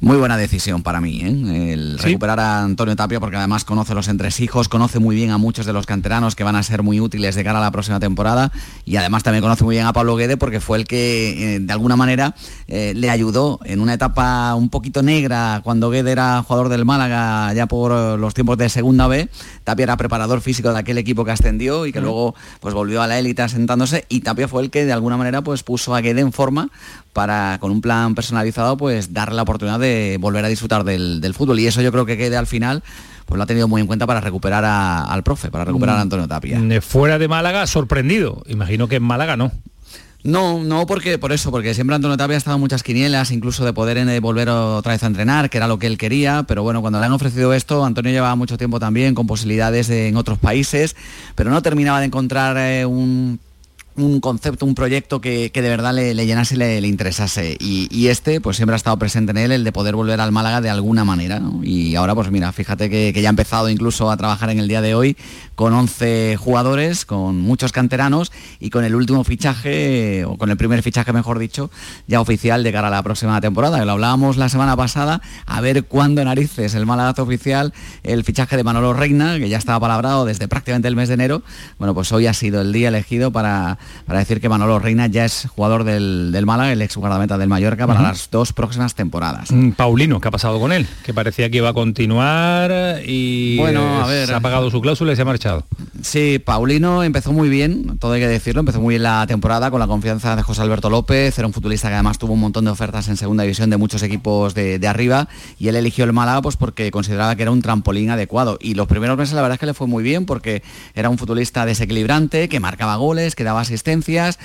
[SPEAKER 11] muy buena decisión para mí, ¿eh? El
[SPEAKER 1] Sí.
[SPEAKER 11] recuperar a Antonio Tapia porque además conoce los entresijos, conoce muy bien a muchos de los canteranos que van a ser muy útiles de cara a la próxima temporada y además también conoce muy bien a Pablo Guede porque fue el que eh, de alguna manera eh, le ayudó en una etapa un poquito negra cuando Guede era jugador del Málaga ya por eh, los tiempos de segunda B. Tapia era preparador físico de aquel equipo que ascendió y que luego pues volvió a la élite asentándose y Tapia fue el que de alguna manera pues puso a Guede en forma para con un plan personalizado pues darle la oportunidad de volver a disfrutar del, del fútbol y eso yo creo que Guede al final pues lo ha tenido muy en cuenta para recuperar a- al profe, para recuperar a Antonio Tapia.
[SPEAKER 1] Mm, Fuera de Málaga, sorprendido. Imagino que en Málaga no.
[SPEAKER 11] No, no porque por eso, porque siempre Antonio Tapia ha estado en muchas quinielas, incluso de poder eh, volver otra vez a entrenar, que era lo que él quería, pero bueno, cuando le han ofrecido esto, Antonio llevaba mucho tiempo también con posibilidades de- en otros países, pero no terminaba de encontrar eh, un un concepto, un proyecto que, que de verdad le, le llenase y le, interesase. Y, este, pues siempre ha estado presente en él, el de poder volver al Málaga de alguna manera. Y ahora, pues mira, fíjate que, que ya ha empezado incluso a trabajar en el día de hoy con 11 jugadores, con muchos canteranos y con el último fichaje, o con el primer fichaje, mejor dicho, ya oficial de cara a la próxima temporada. Que lo hablábamos la semana pasada, a ver cuándo narices el Málaga oficial el fichaje de Manolo Reina, que ya estaba palabrado desde prácticamente el mes de enero. Bueno, pues hoy ha sido el día elegido para, para decir que Manolo Reina ya es jugador del, del Málaga, el ex guardameta del Mallorca, para las dos próximas temporadas.
[SPEAKER 1] Mm, Paulino, ¿qué ha pasado con él? Que parecía que iba a continuar y
[SPEAKER 11] Bueno, a ver.
[SPEAKER 1] se ha pagado su cláusula y se ha marchado.
[SPEAKER 11] Sí, Paulino empezó muy bien, todo hay que decirlo, empezó muy bien la temporada con la confianza de José Alberto López, era un futbolista que además tuvo un montón de ofertas en segunda división de muchos equipos de, de arriba y él eligió el Málaga pues porque consideraba que era un trampolín adecuado y los primeros meses la verdad es que le fue muy bien porque era un futbolista desequilibrante, que marcaba goles, que daba asistencias,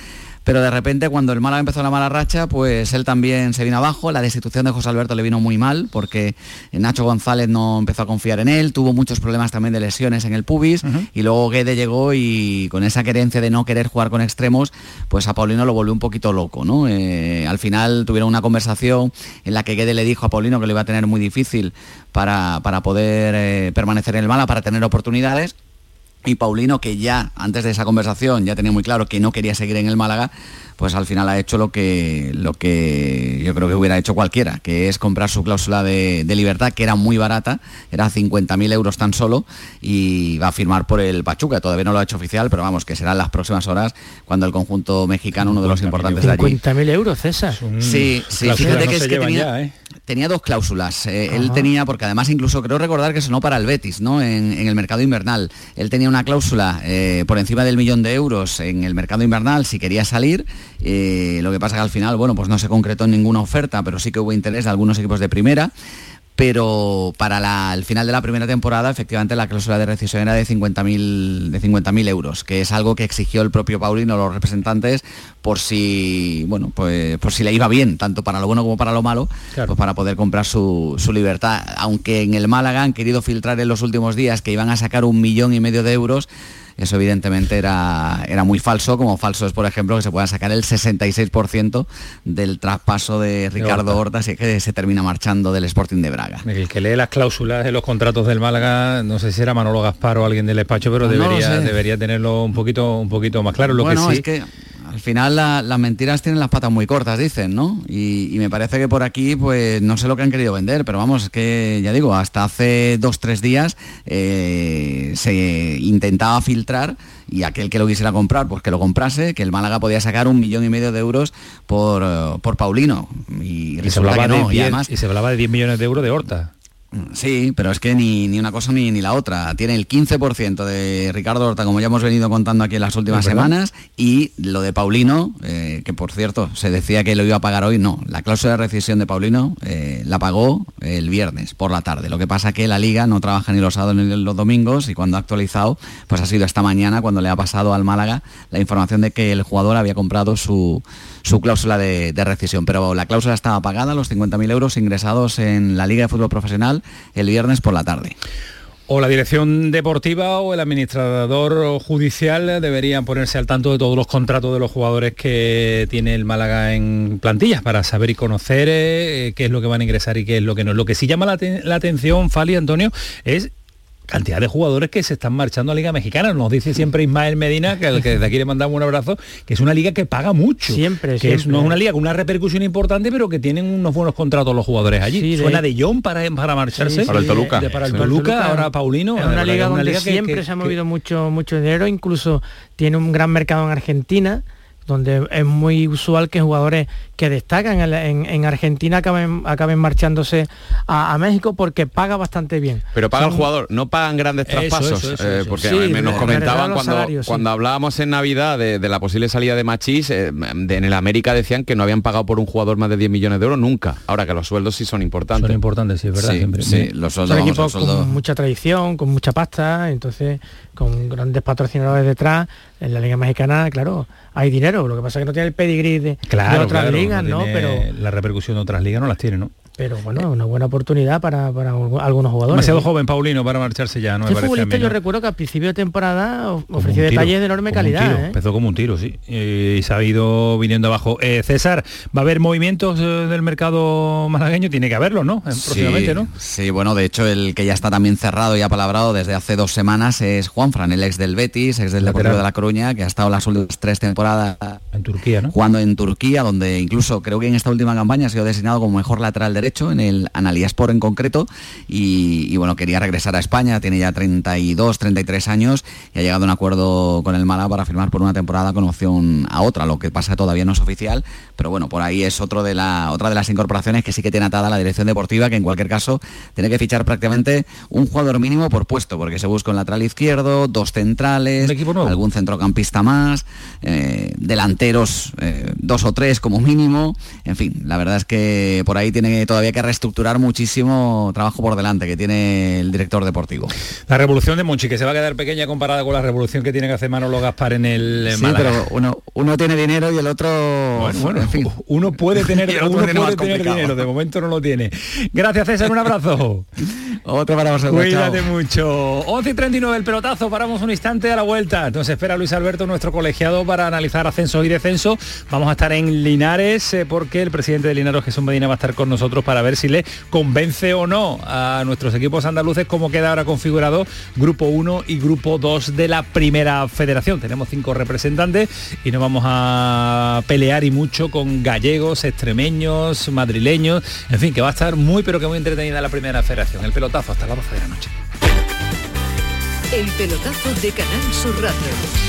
[SPEAKER 11] pero de repente cuando el Málaga empezó la mala racha, pues él también se vino abajo, la destitución de José Alberto le vino muy mal porque Nacho González no empezó a confiar en él, tuvo muchos problemas también de lesiones en el pubis y luego Guede llegó y con esa querencia de no querer jugar con extremos, pues a Paulino lo volvió un poquito loco, ¿no? Eh, al final tuvieron una conversación en la que Guede le dijo a Paulino que lo iba a tener muy difícil para, para poder eh, permanecer en el Málaga, para tener oportunidades. Y Paulino, que ya antes de esa conversación ya tenía muy claro que no quería seguir en el Málaga, pues al final ha hecho lo que, lo que yo creo que hubiera hecho cualquiera, que es comprar su cláusula de, de libertad, que era muy barata, era 50.000 euros tan solo, y va a firmar por el Pachuca. Todavía no lo ha hecho oficial, pero vamos, que serán las próximas horas cuando el conjunto mexicano, uno de los importantes de allí,
[SPEAKER 2] 50.000 euros, César.
[SPEAKER 11] Sí, sí, fíjate
[SPEAKER 1] no
[SPEAKER 11] que es que tenía,
[SPEAKER 1] ya, ¿eh?
[SPEAKER 11] tenía dos cláusulas. Eh, él tenía, porque además incluso creo recordar que sonó para el Betis, ¿no? En, en el mercado invernal. Él tenía una cláusula eh, por encima del millón de euros en el mercado invernal si quería salir. Eh, lo que pasa que al final, bueno, pues no se concretó ninguna oferta, pero sí que hubo interés de algunos equipos de primera pero para la- el final de la primera temporada efectivamente la cláusula de rescisión era de 50.000 de 50.000 euros, que es algo que exigió el propio Paulino los representantes por si bueno pues por si le iba bien, tanto para lo bueno como para lo malo, pues para poder comprar su, su libertad. Aunque en el Málaga han querido filtrar en los últimos días que iban a sacar un millón y medio de euros. Eso evidentemente era, era muy falso, como falso es, por ejemplo, que se pueda sacar el 66% del traspaso de Ricardo Horta, así que se termina marchando del Sporting de Braga.
[SPEAKER 1] El que lee las cláusulas de los contratos del Málaga, no sé si era Manolo Gaspar o alguien del despacho, pero
[SPEAKER 11] No
[SPEAKER 1] debería, debería tenerlo un poquito, un poquito más claro. Lo
[SPEAKER 11] bueno,
[SPEAKER 1] que sí,
[SPEAKER 11] es que al final la- las mentiras tienen las patas muy cortas, dicen, ¿no? Y, y me parece que por aquí, pues no sé lo que han querido vender, pero vamos, es que ya digo, hasta hace dos, tres días eh, se intentaba filtrar y aquel que lo quisiera comprar, pues que lo comprase, que el Málaga podía sacar un millón y medio de euros por, por Paulino. Y,
[SPEAKER 1] y se, hablaba
[SPEAKER 11] que no,
[SPEAKER 1] de
[SPEAKER 11] y
[SPEAKER 1] 10,
[SPEAKER 11] además
[SPEAKER 1] y se hablaba de 10 millones de euros de Horta.
[SPEAKER 11] Sí, pero es que ni, ni una cosa ni, ni la otra. Tiene el 15% de Ricardo Horta, como ya hemos venido contando aquí en las últimas
[SPEAKER 1] Es
[SPEAKER 11] semanas, y lo de Paulino, eh, que por cierto se decía que lo iba a pagar hoy, no. La cláusula de rescisión de Paulino eh, la pagó el viernes por la tarde. Lo que pasa que la liga no trabaja ni los sábados ni los domingos y cuando ha actualizado, pues ha sido esta mañana cuando le ha pasado al Málaga la información de que el jugador había comprado su, su cláusula de, de rescisión. Pero la cláusula estaba pagada, los 50.000 euros ingresados en la Liga de Fútbol Profesional el viernes por la tarde.
[SPEAKER 1] O la dirección deportiva o el administrador judicial deberían ponerse al tanto de todos los contratos de los jugadores que tiene el Málaga en plantillas para saber y conocer eh, qué es lo que van a ingresar y qué es lo que no. Lo que sí llama la, la atención, Fali Antonio, es cantidad de jugadores que se están marchando a Liga Mexicana. Nos dice siempre Ismael Medina, que, al que desde aquí le mandamos un abrazo, que es una liga que paga mucho.
[SPEAKER 2] Siempre,
[SPEAKER 1] que es, no es una liga con una repercusión importante, pero que tienen unos buenos contratos los jugadores allí.
[SPEAKER 2] Sí, de-
[SPEAKER 1] Suena de John para, para marcharse.
[SPEAKER 2] Sí, Para el Toluca.
[SPEAKER 1] De- para el
[SPEAKER 2] Sí.
[SPEAKER 1] Toluca, ahora Paulino.
[SPEAKER 2] Es
[SPEAKER 1] de
[SPEAKER 2] una liga
[SPEAKER 1] es
[SPEAKER 2] donde
[SPEAKER 1] que-
[SPEAKER 2] siempre
[SPEAKER 1] que-
[SPEAKER 2] se ha
[SPEAKER 1] que-
[SPEAKER 2] movido mucho, mucho dinero, incluso tiene un gran mercado en Argentina, donde es muy usual que jugadores que destacan en, la- en- en Argentina acaben, acaben marchándose a, a México porque paga bastante bien.
[SPEAKER 3] Pero paga el jugador, no pagan grandes
[SPEAKER 2] Eso,
[SPEAKER 3] traspasos,
[SPEAKER 2] eso, eso,
[SPEAKER 3] eh,
[SPEAKER 2] eso.
[SPEAKER 3] porque
[SPEAKER 2] Sí,
[SPEAKER 3] me-
[SPEAKER 2] me-
[SPEAKER 3] nos
[SPEAKER 2] me
[SPEAKER 3] comentaban
[SPEAKER 2] los
[SPEAKER 3] cuando,
[SPEAKER 2] sí.
[SPEAKER 3] cuando hablábamos en Navidad de, de la posible salida de Machís, eh, de- en el América decían que no habían pagado por un jugador más de 10 millones de euros nunca. Ahora que los sueldos sí son importantes.
[SPEAKER 1] Son importantes, sí, es verdad.
[SPEAKER 3] Sí,
[SPEAKER 1] siempre.
[SPEAKER 3] sí, los
[SPEAKER 2] Son
[SPEAKER 3] sueldos, vamos, sueldo-
[SPEAKER 2] con mucha tradición, con mucha pasta, entonces con grandes patrocinadores detrás, en la Liga Mexicana, claro, hay dinero. Lo que pasa es que no tiene el pedigrí de, de
[SPEAKER 1] Claro,
[SPEAKER 2] otras
[SPEAKER 1] claro,
[SPEAKER 2] ligas, ¿no?
[SPEAKER 1] tiene-
[SPEAKER 2] Pero,
[SPEAKER 1] la repercusión de otras ligas no las tiene, ¿no?
[SPEAKER 2] Pero bueno, es una buena oportunidad para, para algunos jugadores.
[SPEAKER 1] Demasiado joven Paulino para marcharse ya, no me parece a
[SPEAKER 2] futbolista
[SPEAKER 1] mí,
[SPEAKER 2] yo
[SPEAKER 1] ¿no?
[SPEAKER 2] recuerdo que al principio de temporada ofreció detalles de enorme calidad.
[SPEAKER 1] tiro.
[SPEAKER 2] ¿eh?
[SPEAKER 1] Empezó como un tiro, sí. Eh, y se ha ido viniendo abajo. Eh, César, ¿va a haber movimientos eh, del mercado malagueño? Tiene que haberlo, ¿no? Próximamente, ¿no?
[SPEAKER 11] Sí, bueno, de hecho el que ya está también cerrado y apalabrado desde hace dos semanas es Juanfran, el ex del Betis, ex del. Deportivo de La Coruña, que ha estado las últimas tres temporadas
[SPEAKER 1] en Turquía, ¿no?
[SPEAKER 11] Jugando en Turquía, donde incluso creo que en esta última campaña ha sido designado como mejor lateral derecho en el Analiaspor en concreto y, y, bueno, quería regresar a España, tiene ya 32, 33 años y ha llegado a un acuerdo con el Málaga para firmar por una temporada con opción a otra, lo que pasa todavía no es oficial, pero bueno, por ahí es otro de la, otra de las incorporaciones que sí que tiene atada la dirección deportiva, que en cualquier caso tiene que fichar prácticamente un jugador mínimo por puesto, porque se busca un lateral izquierdo, dos centrales, algún centrocampista más, eh, delanteros eh, dos o tres como mínimo, en fin, la verdad es que por ahí tiene todavía que reestructurar muchísimo trabajo por delante que tiene el director deportivo.
[SPEAKER 1] La revolución de Monchi, que se va a quedar pequeña comparada con la revolución que tiene que hacer Manolo Gaspar en el
[SPEAKER 11] Sí,
[SPEAKER 1] Málaga.
[SPEAKER 11] pero uno, uno tiene dinero y el otro...
[SPEAKER 1] Bueno, bueno,
[SPEAKER 11] en fin.
[SPEAKER 1] uno puede tener, uno puede tener
[SPEAKER 11] complicado.
[SPEAKER 1] dinero, de momento no lo tiene. Gracias César, un abrazo.
[SPEAKER 11] Otro para vosotros.
[SPEAKER 1] Cuídate
[SPEAKER 11] chao.
[SPEAKER 1] mucho. 11 y 39 el pelotazo, paramos un instante a la vuelta. Nos espera Luis Alberto, nuestro colegiado, para analizar ascensos y descensos. Vamos a estar en Linares eh, porque el presidente de Linares, Jesús Medina, va a estar con nosotros para ver si le convence o no a nuestros equipos andaluces cómo queda ahora configurado Grupo 1 y Grupo 2 de la Primera Federación. Tenemos cinco representantes y nos vamos a pelear y mucho con gallegos, extremeños, madrileños, en fin, que va a estar muy pero que muy entretenida la Primera Federación. El pelotazo hasta las 12 de la noche.
[SPEAKER 5] El pelotazo de Canal Sur Radio.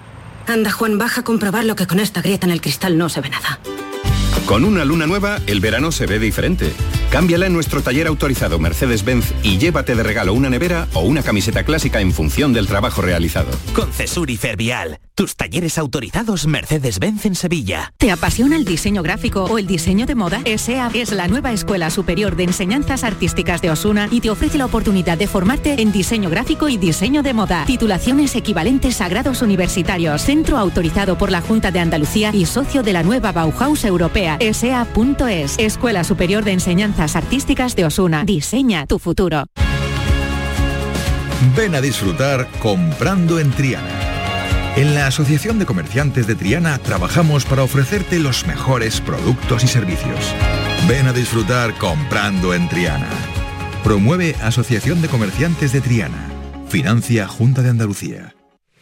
[SPEAKER 12] Anda, Juan, baja a comprobarlo que con esta grieta en el cristal no se ve nada.
[SPEAKER 13] Con una luna nueva, el verano se ve diferente. Cámbiala en nuestro taller autorizado Mercedes-Benz y llévate de regalo una nevera o una camiseta clásica en función del trabajo realizado.
[SPEAKER 8] Con Cesur y Fervial, tus talleres autorizados Mercedes-Benz en Sevilla.
[SPEAKER 14] ¿Te apasiona el diseño gráfico o el diseño de moda? ESEA es la nueva Escuela Superior de Enseñanzas Artísticas de Osuna y te ofrece la oportunidad de formarte en diseño gráfico y diseño de moda. Titulaciones equivalentes a grados universitarios. Centro autorizado por la Junta de Andalucía y socio de la nueva Bauhaus Europea. ESEA.es. Escuela Superior de Enseñanzas Artísticas de Osuna. Diseña tu futuro.
[SPEAKER 15] Ven a disfrutar comprando en Triana. En la Asociación de Comerciantes de Triana trabajamos para ofrecerte los mejores productos y servicios. Ven a disfrutar comprando en Triana. Promueve Asociación de Comerciantes de Triana. Financia Junta de Andalucía.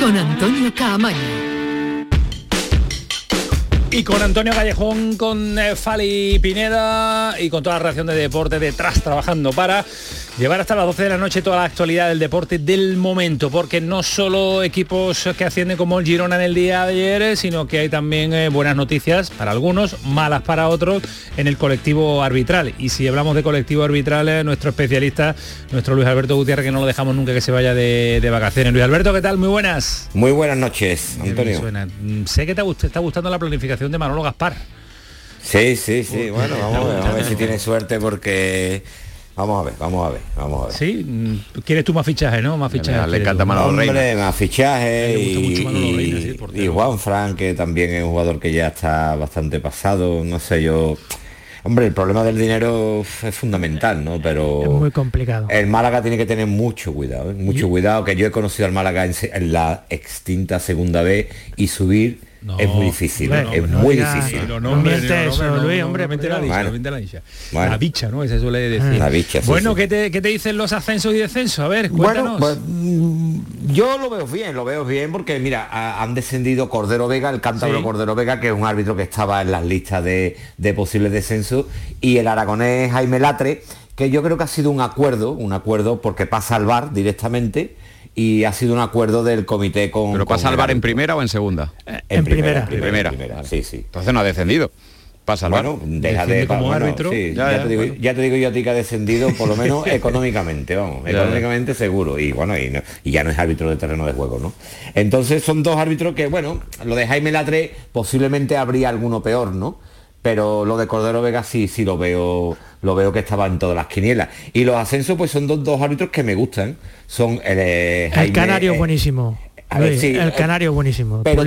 [SPEAKER 5] con Antonio Caamaño.
[SPEAKER 1] Y con Antonio Callejón, con eh, Fali Pineda y con toda la reacción de deporte detrás trabajando para llevar hasta las 12 de la noche toda la actualidad del deporte del momento, porque no solo equipos que ascienden como el Girona en el día de ayer, sino que hay también eh, buenas noticias para algunos, malas para otros en el colectivo arbitral. Y si hablamos de colectivo arbitral, eh, nuestro especialista, nuestro Luis Alberto Gutiérrez, que no lo dejamos nunca que se vaya de, de vacaciones. Luis Alberto, ¿qué tal? Muy buenas.
[SPEAKER 16] Muy buenas noches, Antonio.
[SPEAKER 1] Sé que te, te está gustando la planificación de Manolo Gaspar.
[SPEAKER 16] Sí, sí, sí. Bueno, vamos a ver, vamos a ver si tiene suerte porque vamos a ver, vamos a ver, vamos a ver.
[SPEAKER 1] Sí, mm, quieres tú más fichaje, ¿no? Más fichaje.
[SPEAKER 16] le encanta. Manolo Hombre, más fichaje
[SPEAKER 1] Le gusta
[SPEAKER 16] y,
[SPEAKER 1] mucho Manolo Reina, sí,
[SPEAKER 16] y Juan Fran, que también es un jugador que ya está bastante pasado, no sé, yo... Hombre, el problema del dinero es fundamental, ¿no? Pero...
[SPEAKER 2] Es muy complicado.
[SPEAKER 16] El Málaga tiene que tener mucho cuidado, ¿eh? mucho cuidado, que yo he conocido al Málaga en la extinta segunda vez y subir es muy difícil.
[SPEAKER 1] Hombre,
[SPEAKER 16] es
[SPEAKER 1] no
[SPEAKER 16] muy difícil.
[SPEAKER 1] no, no,
[SPEAKER 2] miente
[SPEAKER 1] no,
[SPEAKER 2] eso,
[SPEAKER 1] hombre, no,
[SPEAKER 2] Luis,
[SPEAKER 1] no,
[SPEAKER 2] hombre,
[SPEAKER 1] no miente la dicha,
[SPEAKER 16] Bueno.
[SPEAKER 1] no miente la dicha.
[SPEAKER 16] Bueno.
[SPEAKER 1] La bicha, ¿no? Se suele decir.
[SPEAKER 16] La bicha, sí,
[SPEAKER 1] bueno,
[SPEAKER 16] sí.
[SPEAKER 1] ¿qué, te, qué te dicen los ascensos y descensos? A ver,
[SPEAKER 16] Bueno,
[SPEAKER 1] cuéntanos.
[SPEAKER 16] pues mm, yo lo veo bien, lo veo bien porque mira, ha- han descendido Cordero Vega, el cántabro
[SPEAKER 1] Sí.
[SPEAKER 16] Cordero Vega, que es un árbitro que estaba en las listas de, de posibles descensos, y el aragonés Jaime Latre, que yo creo que ha sido un acuerdo, un acuerdo porque pasa al bar directamente y ha sido un acuerdo del comité con.
[SPEAKER 3] ¿Pero pasa al bar en primera o en segunda?
[SPEAKER 16] En primera,
[SPEAKER 3] En primera.
[SPEAKER 16] en primera, sí, sí.
[SPEAKER 3] Entonces no ha descendido. Pasa al.
[SPEAKER 16] Bueno, deja de
[SPEAKER 3] como
[SPEAKER 16] bueno,
[SPEAKER 3] árbitro.
[SPEAKER 16] sí,
[SPEAKER 3] Ya,
[SPEAKER 16] ya,
[SPEAKER 3] ya,
[SPEAKER 16] te digo,
[SPEAKER 3] bueno.
[SPEAKER 16] ya te digo yo a ti que ha descendido por lo menos económicamente, vamos,
[SPEAKER 3] Ya, ya.
[SPEAKER 16] económicamente seguro. Y bueno, y, no- y ya no es árbitro de terreno de juego, ¿no? Entonces son dos árbitros que, bueno, lo de Jaime Latre posiblemente habría alguno peor, ¿no? Pero lo de Cordero Vega sí, sí lo veo, lo veo que estaba en todas las quinielas. Y los ascensos, pues son dos, dos árbitros que me gustan. Son eh,
[SPEAKER 2] El
[SPEAKER 16] Jaime,
[SPEAKER 2] canario
[SPEAKER 16] eh,
[SPEAKER 2] buenísimo.
[SPEAKER 16] a ver,
[SPEAKER 2] Luis,
[SPEAKER 16] sí,
[SPEAKER 2] el
[SPEAKER 16] eh,
[SPEAKER 2] canario buenísimo.
[SPEAKER 16] pero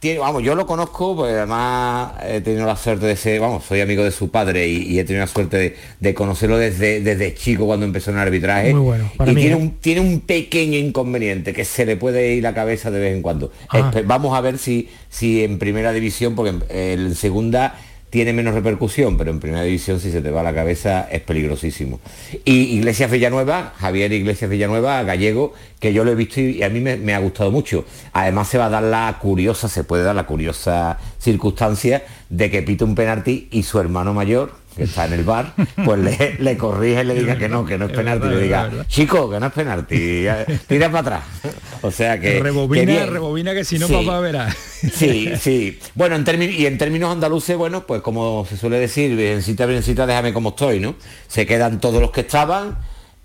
[SPEAKER 16] tiene, vamos, yo lo conozco, pues además he tenido la suerte de ser, vamos, soy amigo de su padre y, y he tenido la suerte de, de conocerlo desde, desde chico cuando empezó en el arbitraje.
[SPEAKER 2] Muy bueno, para
[SPEAKER 16] y
[SPEAKER 2] mí,
[SPEAKER 16] tiene,
[SPEAKER 2] ¿eh?
[SPEAKER 16] un, tiene un pequeño inconveniente que se le puede ir la cabeza de vez en cuando.
[SPEAKER 2] Ah.
[SPEAKER 16] Espe- vamos a ver si, si en primera división, porque en, en segunda tiene menos repercusión, pero en primera división si se te va la cabeza es peligrosísimo. Y Iglesias Villanueva, Javier Iglesias Villanueva, gallego, que yo lo he visto y, a mí me, me ha gustado mucho. Además se va a dar la curiosa, se puede dar la curiosa circunstancia de que pite un penalti y su hermano mayor, que está en el bar, pues le, le corrige y le diga que no, que no es
[SPEAKER 1] Es
[SPEAKER 16] penalti,
[SPEAKER 1] verdad,
[SPEAKER 16] le diga, chico, que no es penalti, tira para atrás. O sea que... que
[SPEAKER 1] rebobina,
[SPEAKER 16] bien.
[SPEAKER 1] rebobina que si no
[SPEAKER 16] Sí.
[SPEAKER 1] papá verá.
[SPEAKER 16] Sí, sí. Bueno, en términos y en términos andaluces, bueno, pues como se suele decir, virgencita, virgencita, déjame como estoy, ¿no? Se quedan todos los que estaban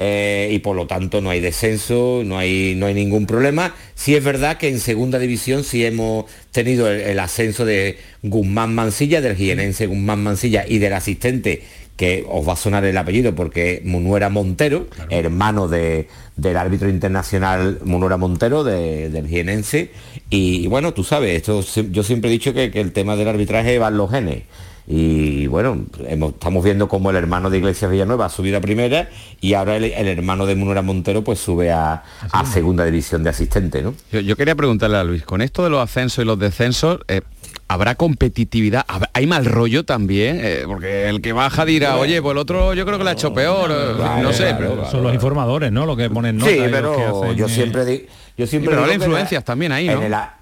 [SPEAKER 16] eh, y por lo tanto no hay descenso, no hay, no hay ningún problema. Sí es verdad que en segunda división sí hemos tenido el, el ascenso de Guzmán Mansilla, del jienense Guzmán Mansilla y del asistente que os va a sonar el apellido porque Munuera Montero, hermano de, del árbitro internacional Munuera Montero, de- del jienense. Y, y bueno, tú sabes, esto yo siempre he dicho que, que el tema del arbitraje va en los genes. Y bueno, hemos- estamos viendo cómo el hermano de Iglesias Villanueva ha subido a primera y ahora el, el hermano de Munuera Montero pues sube a, a segunda división de asistente, ¿no?
[SPEAKER 3] Yo, yo quería preguntarle a Luis, con esto de los ascensos y los descensos, eh, ¿habrá competitividad? ¿Hab- ¿Hay mal rollo también? Eh, porque el que baja dirá, oye, pues el otro yo creo que lo ha hecho peor, eh, no sé. pero-
[SPEAKER 1] Son los informadores, ¿no? Lo que ponen nota
[SPEAKER 16] Sí, pero
[SPEAKER 1] hacen,
[SPEAKER 16] yo
[SPEAKER 1] eh,
[SPEAKER 16] siempre di- yo siempre
[SPEAKER 3] pero
[SPEAKER 16] digo
[SPEAKER 3] habrá
[SPEAKER 16] que
[SPEAKER 3] influencias también ahí,
[SPEAKER 16] en
[SPEAKER 3] ¿no?
[SPEAKER 16] el a-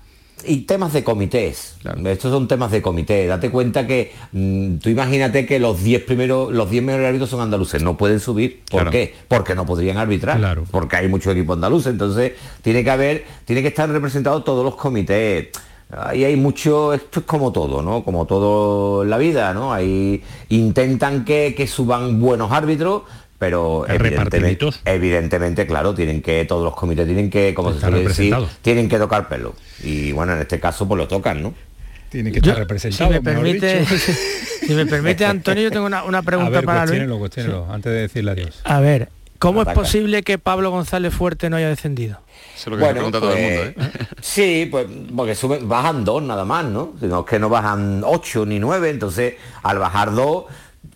[SPEAKER 16] y temas de comités. Estos son temas de comité. Date cuenta que mm, tú imagínate que los 10 primeros, los 10 mejores árbitros son andaluces, no pueden subir. ¿Por
[SPEAKER 3] Claro.
[SPEAKER 16] qué? Porque no podrían arbitrar. Porque hay muchos equipos andaluces. Entonces, tiene que haber, tiene que estar representados todos los comités. Ahí hay mucho, esto es como todo, ¿no? Como todo en la vida, ¿no? Ahí intentan que, que suban buenos árbitros, pero evidentemente, evidentemente, claro, tienen que, todos los comités tienen que, como se suele decir, tienen que tocar pelo. Y bueno, en este caso pues lo tocan, ¿no?
[SPEAKER 1] Tiene que
[SPEAKER 2] Yo,
[SPEAKER 1] estar representado.
[SPEAKER 2] si me permite, si me permite, Antonio, yo tengo una, una pregunta
[SPEAKER 1] a ver,
[SPEAKER 2] para Luis.
[SPEAKER 1] cuestiónelo, cuestiónelo, antes de decirle adiós.
[SPEAKER 2] A ver, ¿cómo
[SPEAKER 16] Ataca.
[SPEAKER 2] es posible que Pablo González Fuerte no haya descendido?
[SPEAKER 16] Bueno, pues, Sí, pues porque suben, bajan dos nada más, ¿no? Sino es que no bajan ocho ni nueve, entonces al bajar dos,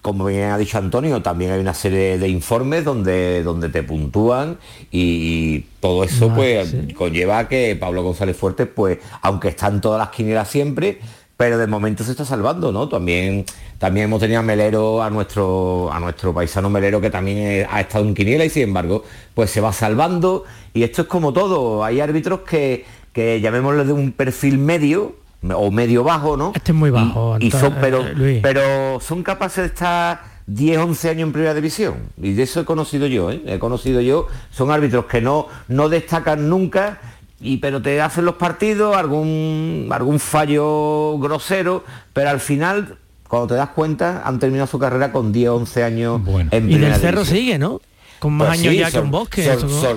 [SPEAKER 16] como bien ha dicho Antonio, también hay una serie de informes donde, donde te puntúan y todo eso
[SPEAKER 2] Ah,
[SPEAKER 16] pues
[SPEAKER 2] sí.
[SPEAKER 16] conlleva a que Pablo González Fuertes, pues, aunque está en todas las quinielas siempre, pero de momento se está salvando, ¿no? También, también hemos tenido a Melero, a nuestro, a nuestro paisano Melero, que también ha estado en quiniela y sin embargo, pues se va salvando. Y esto es como todo. Hay árbitros que, que llamémoslo de un perfil medio, o medio bajo, ¿no?
[SPEAKER 2] Este es muy bajo.
[SPEAKER 16] Y son,
[SPEAKER 2] Anto-
[SPEAKER 16] pero,
[SPEAKER 2] eh,
[SPEAKER 16] pero son capaces de estar 10, 11 años en primera división. Y de eso he conocido yo, ¿eh? He conocido yo. Son árbitros que no, no destacan nunca, y, pero te hacen los partidos, algún, algún fallo grosero, pero al final, cuando te das cuenta, han terminado su carrera con 10, 11 años en
[SPEAKER 2] Y
[SPEAKER 16] primera
[SPEAKER 2] del cerro
[SPEAKER 16] división.
[SPEAKER 2] sigue, ¿no? Con más
[SPEAKER 16] Pues
[SPEAKER 2] años
[SPEAKER 16] sí,
[SPEAKER 2] ya que un bosque.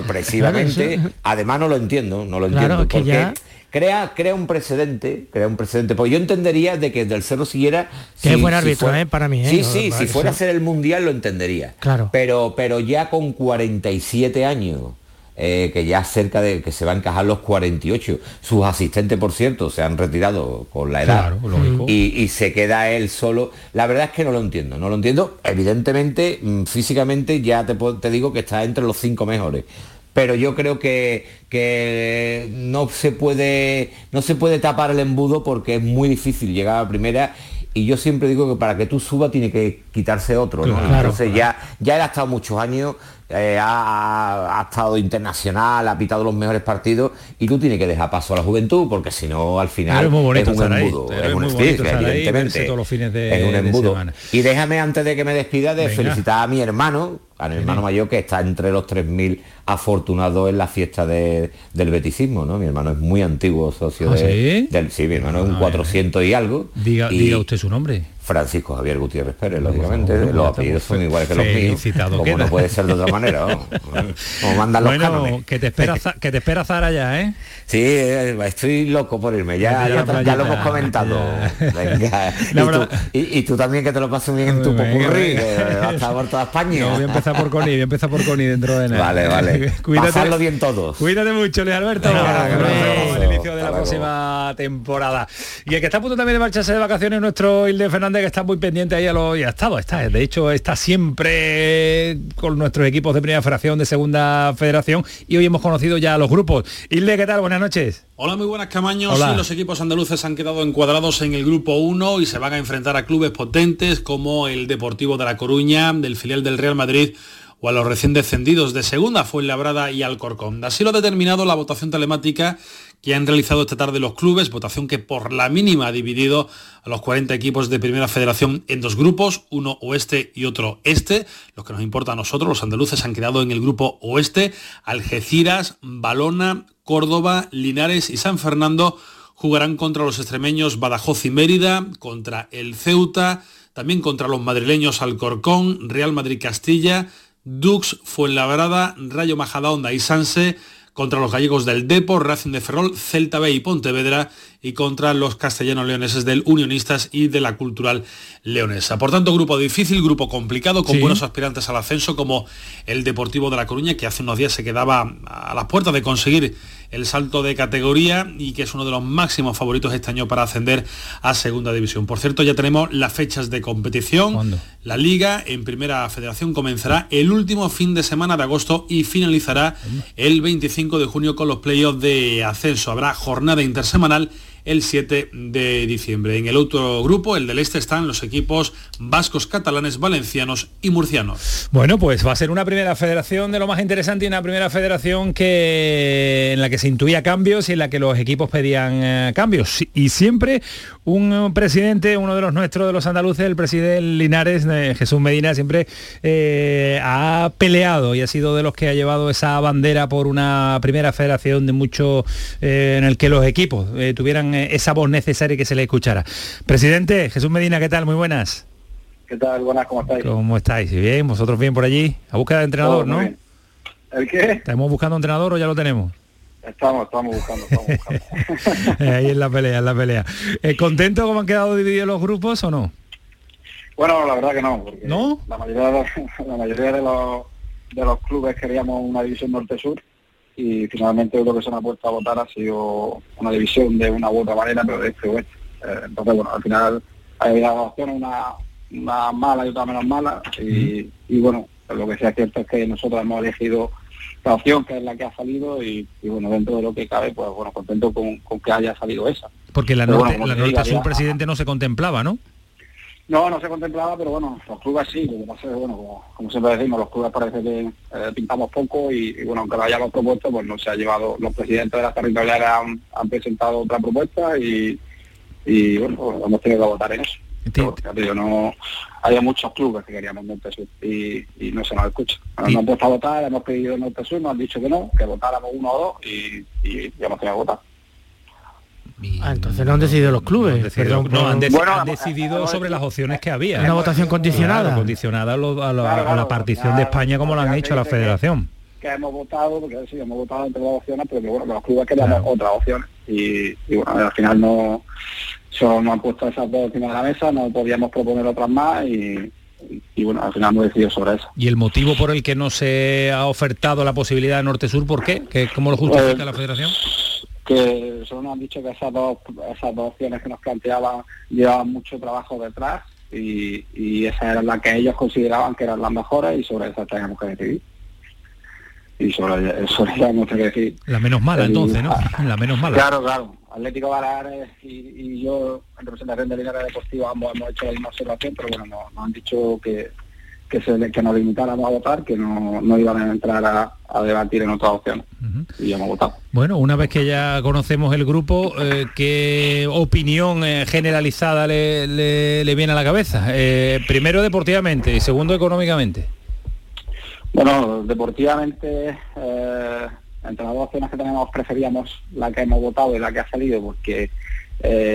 [SPEAKER 16] sorpresivamente,
[SPEAKER 2] Claro, eso-
[SPEAKER 16] además no lo entiendo, no lo
[SPEAKER 2] Claro,
[SPEAKER 16] entiendo.
[SPEAKER 2] es que
[SPEAKER 16] porque
[SPEAKER 2] ya-
[SPEAKER 16] crea, crea un precedente, crea un precedente. Porque yo entendería de que del Cerro siguiera.
[SPEAKER 2] Que es buen árbitro,
[SPEAKER 16] fuera-
[SPEAKER 2] ¿eh? Para mí, ¿eh?
[SPEAKER 16] Sí, sí, si fuera a ser el mundial lo entendería.
[SPEAKER 2] Claro.
[SPEAKER 16] Pero, pero ya con 47 años. eh, que ya cerca de que se va a encajar los 48 sus asistentes por cierto se han retirado con la edad
[SPEAKER 1] Claro,
[SPEAKER 16] y, y se queda él solo la verdad es que no lo entiendo no lo entiendo evidentemente mm, físicamente ya te, te digo que está entre los cinco mejores pero yo creo que, que no se puede no se puede tapar el embudo porque es muy difícil llegar a primera. Y yo siempre digo que para que tú subas tiene que quitarse otro ¿no?
[SPEAKER 1] Claro,
[SPEAKER 16] entonces ya ya él ha estado muchos años eh, ha, ha estado internacional ha pitado los mejores partidos y tú tienes que dejar paso a la juventud porque si no al final
[SPEAKER 1] es muy bonito
[SPEAKER 16] es un embudo es un evidentemente
[SPEAKER 1] verse todos los fines de-
[SPEAKER 16] es un embudo y déjame antes de que me despida de
[SPEAKER 1] Venga.
[SPEAKER 16] felicitar a mi hermano a mi hermano mayor que está entre los 3.000 afortunados en la fiesta de- del beticismo, ¿no? Mi hermano es muy antiguo socio
[SPEAKER 1] ¿Ah,
[SPEAKER 16] de,
[SPEAKER 1] sí?
[SPEAKER 16] del sí, mi hermano es un 400 y algo.
[SPEAKER 1] Diga,
[SPEAKER 16] y
[SPEAKER 1] diga usted su nombre.
[SPEAKER 16] Francisco Javier Gutiérrez Pérez, lógicamente. los
[SPEAKER 1] ya
[SPEAKER 16] apellidos son iguales que los míos. Como
[SPEAKER 1] queda.
[SPEAKER 16] no puede ser de otra manera, ¿no? Como mandan los
[SPEAKER 1] bueno,
[SPEAKER 16] cánones.
[SPEAKER 1] que te espera que te espera Zara ya, ¿eh?
[SPEAKER 16] Sí, eh, estoy loco por irme, ya,
[SPEAKER 1] Ya,
[SPEAKER 16] ya,
[SPEAKER 1] ya,
[SPEAKER 16] ya lo hemos comentado. Venga. Y, tú, y- y tú también que te lo pases bien en tu popurrí, que vas a estar por toda España.
[SPEAKER 1] No, voy a empezar por Connie, voy a empezar por Connie dentro de nada.
[SPEAKER 16] Vale, vale.
[SPEAKER 1] Cuídate.
[SPEAKER 16] Pasarlo bien todos.
[SPEAKER 1] Cuídate mucho, Luis Alberto.
[SPEAKER 16] Venga,
[SPEAKER 1] Inicio de la
[SPEAKER 16] luego.
[SPEAKER 1] próxima temporada. Y el que está a punto también de marcharse de vacaciones, nuestro Hilde Fernández, que está muy pendiente ahí a lo y ha estado, está, de hecho, está siempre con nuestros equipos de primera federación, de segunda federación, y hoy hemos conocido ya a los grupos. Hilde, ¿qué tal? Buenas noches.
[SPEAKER 17] Hola, muy buenas Camaños.
[SPEAKER 1] Hola.
[SPEAKER 17] Sí, los equipos andaluces han quedado encuadrados en el grupo 1 y se van a enfrentar a clubes potentes como el Deportivo de La Coruña, del filial del Real Madrid o a los recién descendidos de Segunda, Fuenlabrada y Alcorcón. Así lo ha determinado la votación telemática que han realizado esta tarde los clubes, votación que por la mínima ha dividido a los 40 equipos de Primera Federación en dos grupos, uno oeste y otro este. Los que nos importa a nosotros, los andaluces han quedado en el grupo oeste, Algeciras, Balona, Córdoba, Linares y San Fernando jugarán contra los extremeños Badajoz y Mérida, contra el Ceuta, también contra los madrileños Alcorcón, Real Madrid Castilla, Dux, Fuenlabrada, Rayo Majadahonda y Sanse, contra los gallegos del Depor, Racing de Ferrol, Celta B y Pontevedra y contra los castellanos leoneses del Unionistas y de la Cultural Leonesa. Por tanto, grupo difícil, grupo complicado, con
[SPEAKER 1] Sí.
[SPEAKER 17] buenos aspirantes al ascenso como el Deportivo de La Coruña, que hace unos días se quedaba a las puertas de conseguir el salto de categoría y que es uno de los máximos favoritos este año para ascender a Segunda División. Por cierto, ya tenemos las fechas de competición. La liga en Primera Federación comenzará el último fin de semana de agosto y finalizará el 25 de junio con los playoffs de ascenso. Habrá jornada intersemanal el 7 de diciembre. En el otro grupo, el del este, están los equipos vascos, catalanes, valencianos y murcianos.
[SPEAKER 1] Bueno, pues va a ser una primera federación de lo más interesante y una primera federación que en la que se intuía cambios y en la que los equipos pedían eh, cambios. Y siempre un presidente, uno de los nuestros, de los andaluces, el presidente Linares, eh, Jesús Medina, siempre eh, ha peleado y ha sido de los que ha llevado esa bandera por una primera federación de mucho eh, en el que los equipos tuvieran esa voz necesaria que se le escuchara. Presidente, Jesús Medina, ¿qué tal? Muy buenas.
[SPEAKER 18] ¿Qué tal? Buenas, ¿cómo estáis?
[SPEAKER 1] ¿Cómo estáis? ¿Bien? ¿Vosotros bien por allí? A búsqueda de entrenador, ¿no?
[SPEAKER 18] bien. ¿El qué?
[SPEAKER 1] ¿Estamos buscando entrenador o ya lo tenemos?
[SPEAKER 18] Estamos, estamos buscando, estamos buscando.
[SPEAKER 1] Ahí en la pelea, en la pelea. Eh, ¿Contento cómo han quedado divididos los grupos o no?
[SPEAKER 18] Bueno, la verdad que no, porque
[SPEAKER 1] ¿No?
[SPEAKER 18] la mayoría de la mayoría de los, de los clubes queríamos una división norte-sur y finalmente lo que se nos ha puesto a votar ha sido una división de una u otra manera, pero de este oeste. Eh, entonces, bueno, al final hay las opciones, una, una mala y otra menos mala y, y bueno, lo que sí es cierto es que nosotros hemos elegido la opción que es la que ha salido y, y, bueno, dentro de lo que cabe, pues bueno, contento con, con que haya salido esa.
[SPEAKER 1] Porque la
[SPEAKER 18] Pero
[SPEAKER 1] norte,
[SPEAKER 18] bueno,
[SPEAKER 1] la
[SPEAKER 18] te
[SPEAKER 1] norte
[SPEAKER 18] digo,
[SPEAKER 1] sur
[SPEAKER 18] ya-
[SPEAKER 1] presidente no se contemplaba, ¿no?
[SPEAKER 18] No, no se contemplaba, pero bueno, los clubes sí, lo que pasa es bueno, como, como siempre decimos, los clubes parece que eh, pintamos poco y, y, bueno, aunque lo hayamos propuesto, pues no se ha llevado, los presidentes de las territoriales han, han presentado otra propuesta y, y bueno, pues, hemos tenido que votar en eso. Pero, no, había muchos clubes que queríamos Norte Sur y, y no se nos escucha. Nos hemos puesto a votar, hemos pedido Norte Sur, nos han dicho que no, que votáramos uno o dos y, y ya hemos tenido que votar.
[SPEAKER 2] Ah, entonces no han decidido los clubes.
[SPEAKER 1] decidido-
[SPEAKER 2] perdón,
[SPEAKER 1] no,
[SPEAKER 2] por-
[SPEAKER 1] han, deci-
[SPEAKER 18] Bueno,
[SPEAKER 1] han
[SPEAKER 18] vamos,
[SPEAKER 1] decidido sobre las opciones que había.
[SPEAKER 2] Una votación condicionada.
[SPEAKER 1] Claro, condicionada a, lo- a la, a la partición de España como lo han hecho a la federación.
[SPEAKER 18] que hemos votado, porque sí, hemos votado entre las opciones, pero que bueno, que los clubes queríamos otras opciones. Y, y bueno, al final no solo nos han puesto esas dos encima de la mesa, no podíamos proponer otras más y, y, y, bueno, al final hemos decidido sobre eso.
[SPEAKER 1] ¿Y el motivo por el que no se ha ofertado la posibilidad de Norte-Sur, por qué? ¿Qué- ¿Cómo lo justifica
[SPEAKER 18] Eh,
[SPEAKER 1] la federación?
[SPEAKER 18] Que solo nos han dicho que esas dos, esas dos opciones que nos planteaban llevaban mucho trabajo detrás y, y esas eran las que ellos consideraban que eran las mejores y sobre esas teníamos que decidir. Y sobre, sobre hemos tenido que decidir.
[SPEAKER 1] La menos mala, entonces, ¿no? La menos mala.
[SPEAKER 18] Claro, claro. Atlético Baleares y, y yo, en representación de Linares Deportiva, ambos hemos hecho la misma observación, pero bueno, nos, nos han dicho que, que, se, que nos limitáramos a votar, que no, no iban a entrar a, a debatir en otras opciones. Y hemos votado.
[SPEAKER 1] Bueno, una vez que ya conocemos el grupo, eh, ¿qué opinión eh, generalizada le, le- le viene a la cabeza? Eh, primero deportivamente y segundo económicamente.
[SPEAKER 18] Bueno, deportivamente, entre las dos opciones que tenemos, preferíamos la que hemos votado y la que ha salido, porque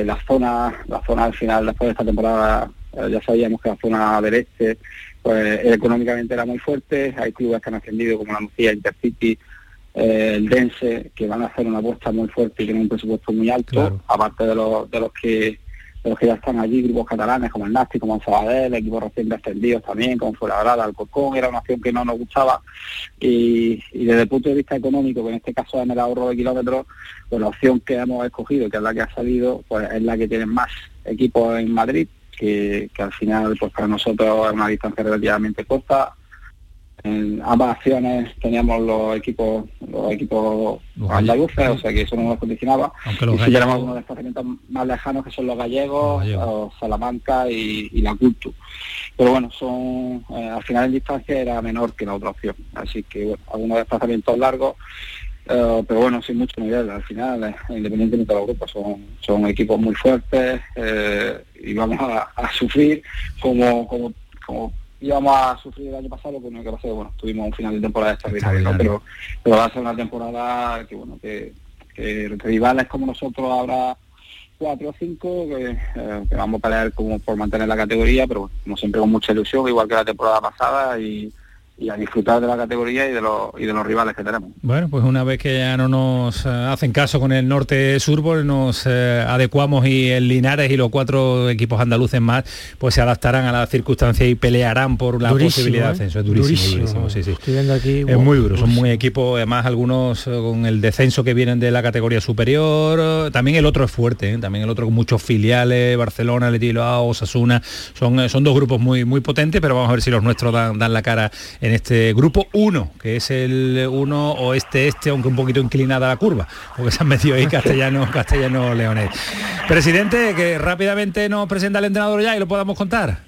[SPEAKER 18] la zona, la zona al final, después de esta temporada, ya sabíamos que la zona del este, pues económicamente era muy fuerte, hay clubes que han ascendido como la Nucía, Intercity, eh, el Dense, que van a hacer una apuesta muy fuerte y tienen un presupuesto muy alto, aparte de los, de los que de los que ya están allí, grupos catalanes como el Nasti, como el Sabadell, equipos recién descendidos también, como Fuenlabrada, Alcorcón, era una opción que no nos gustaba. Y, y desde el punto de vista económico, que en este caso en el ahorro de kilómetros, pues la opción que hemos escogido, que es la que ha salido, pues es la que tienen más equipos en Madrid, que, que al final pues para nosotros es una distancia relativamente corta. En ambas acciones teníamos los equipos los equipos andaluces, o sea que eso no nos condicionaba.
[SPEAKER 1] Aunque los
[SPEAKER 18] y sí tenemos algunos desplazamientos más lejanos que son los gallegos, o Salamanca y, y la Cultu. Pero bueno, son eh, al final en distancia era menor que la otra opción. Así que bueno, algunos desplazamientos largos, eh, pero bueno, sin mucho nivel. Al final, eh, independientemente de los grupos, son, son equipos muy fuertes eh, y vamos a, a sufrir como, como, como íbamos a sufrir el año pasado, lo único que pasa es que bueno, tuvimos un final de temporada extraordinario, ¿no? pero, pero va a ser una temporada que bueno, que, que rivales como nosotros habrá cuatro o cinco que, eh, que vamos a pelear como por mantener la categoría, pero bueno, como siempre con mucha ilusión, igual que la temporada pasada y, y a disfrutar de la categoría y de los y de los rivales que tenemos.
[SPEAKER 1] Bueno, pues una vez que ya no nos eh, hacen caso con el norte-sur, pues nos eh, adecuamos y el Linares y los cuatro equipos andaluces más, pues se adaptarán a las circunstancias y pelearán por la
[SPEAKER 2] Durísimo,
[SPEAKER 1] posibilidad de
[SPEAKER 2] ¿eh?
[SPEAKER 1] ascenso. Es durísimo,
[SPEAKER 2] Durísimo.
[SPEAKER 1] durísimo, sí, sí.
[SPEAKER 2] Estoy viendo aquí.
[SPEAKER 1] Es
[SPEAKER 2] wow,
[SPEAKER 1] muy duro, son muy equipos, además algunos con el descenso que vienen de la categoría superior, también el otro es fuerte, ¿eh? también el otro con muchos filiales, Barcelona, Letiloao, Osasuna, son, son dos grupos muy, muy potentes, pero vamos a ver si los nuestros dan, dan la cara en este grupo 1, que es el 1 oeste-este, aunque un poquito inclinada la curva, porque se han metido ahí castellano, castellano leonés. Presidente, que rápidamente nos presenta el entrenador ya y lo podamos contar.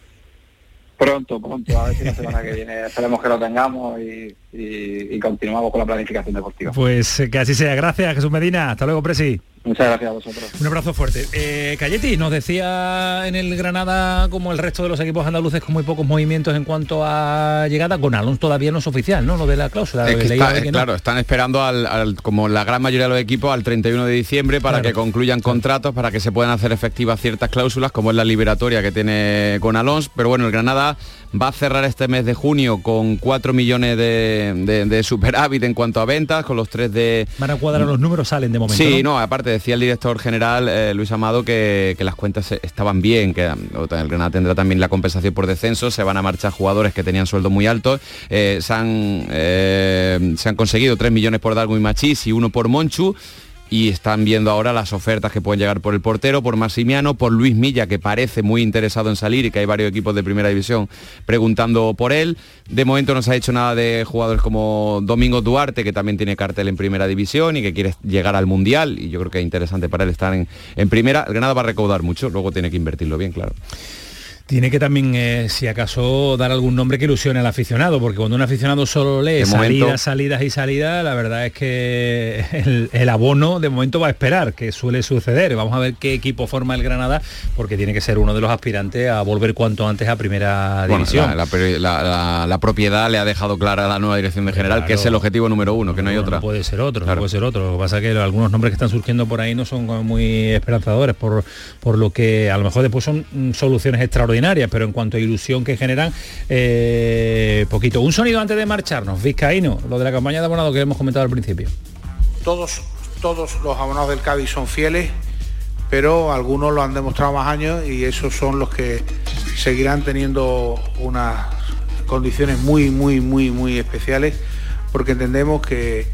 [SPEAKER 18] Pronto, pronto, a ver si la semana que viene esperemos que lo tengamos y, y- y continuamos con la planificación deportiva.
[SPEAKER 1] Pues eh, que así sea. Gracias, Jesús Medina. Hasta luego, Presi.
[SPEAKER 18] Muchas gracias a vosotros.
[SPEAKER 1] Un abrazo fuerte. Eh, Cayeti nos decía en el Granada, como el resto de los equipos andaluces, con muy pocos movimientos en cuanto a llegada. Con Alonso todavía no es oficial, ¿no? Lo de la cláusula.
[SPEAKER 3] Es que está-
[SPEAKER 1] no.
[SPEAKER 3] claro, están esperando al, al- como la gran mayoría de los equipos al 31 de diciembre para
[SPEAKER 1] Claro.
[SPEAKER 3] que concluyan contratos, para que se puedan hacer efectivas ciertas cláusulas, como es la liberatoria que tiene con Alonso. Pero bueno, el Granada va a cerrar este mes de junio con 4 millones de, de- de superávit en cuanto a ventas, con los tres de,
[SPEAKER 1] Van a cuadrar los números, salen de momento.
[SPEAKER 3] Sí,
[SPEAKER 1] ¿no?
[SPEAKER 3] no, aparte decía el director general eh, Luis Amado que, que las cuentas estaban bien, que el Granada tendrá también la compensación por descenso, se van a marchar jugadores que tenían sueldos muy altos, eh, se, han, eh, se han conseguido 3 millones por Darwin Machís y uno por Monchu. Y están viendo ahora las ofertas que pueden llegar por el portero, por Massimiano, por Luis Milla, que parece muy interesado en salir y que hay varios equipos de primera división preguntando por él. De momento no se ha hecho nada de jugadores como Domingo Duarte, que también tiene cartel en primera división y que quiere llegar al Mundial. Y yo creo que es interesante para él estar en, en primera. El Granada va a recaudar mucho, luego tiene que invertirlo bien, claro.
[SPEAKER 1] Tiene que también, eh, si acaso, dar algún nombre que ilusione al aficionado, porque cuando un aficionado solo lee
[SPEAKER 3] De
[SPEAKER 1] salidas,
[SPEAKER 3] momento-
[SPEAKER 1] salidas y salidas, la verdad es que el, el abono de momento va a esperar, que suele suceder. Vamos a ver qué equipo forma el Granada, porque tiene que ser uno de los aspirantes a volver cuanto antes a primera división.
[SPEAKER 3] la, la peri- la- la- la propiedad le ha dejado clara a la nueva dirección de general que es el objetivo número uno, que no hay otra.
[SPEAKER 1] No puede ser otro, no puede ser otro. Lo que pasa es que algunos nombres que están surgiendo por ahí no son muy esperanzadores, por, por lo que a lo mejor después son mm, soluciones extraordinarias, pero en cuanto a ilusión que generan, eh, poquito. Un sonido antes de marcharnos, Vizcaíno, lo de la campaña de abonado que hemos comentado al principio.
[SPEAKER 19] Todos, todos los abonados del Cádiz son fieles, pero algunos lo han demostrado más años y esos son los que seguirán teniendo unas condiciones muy, muy, muy, muy especiales, porque entendemos que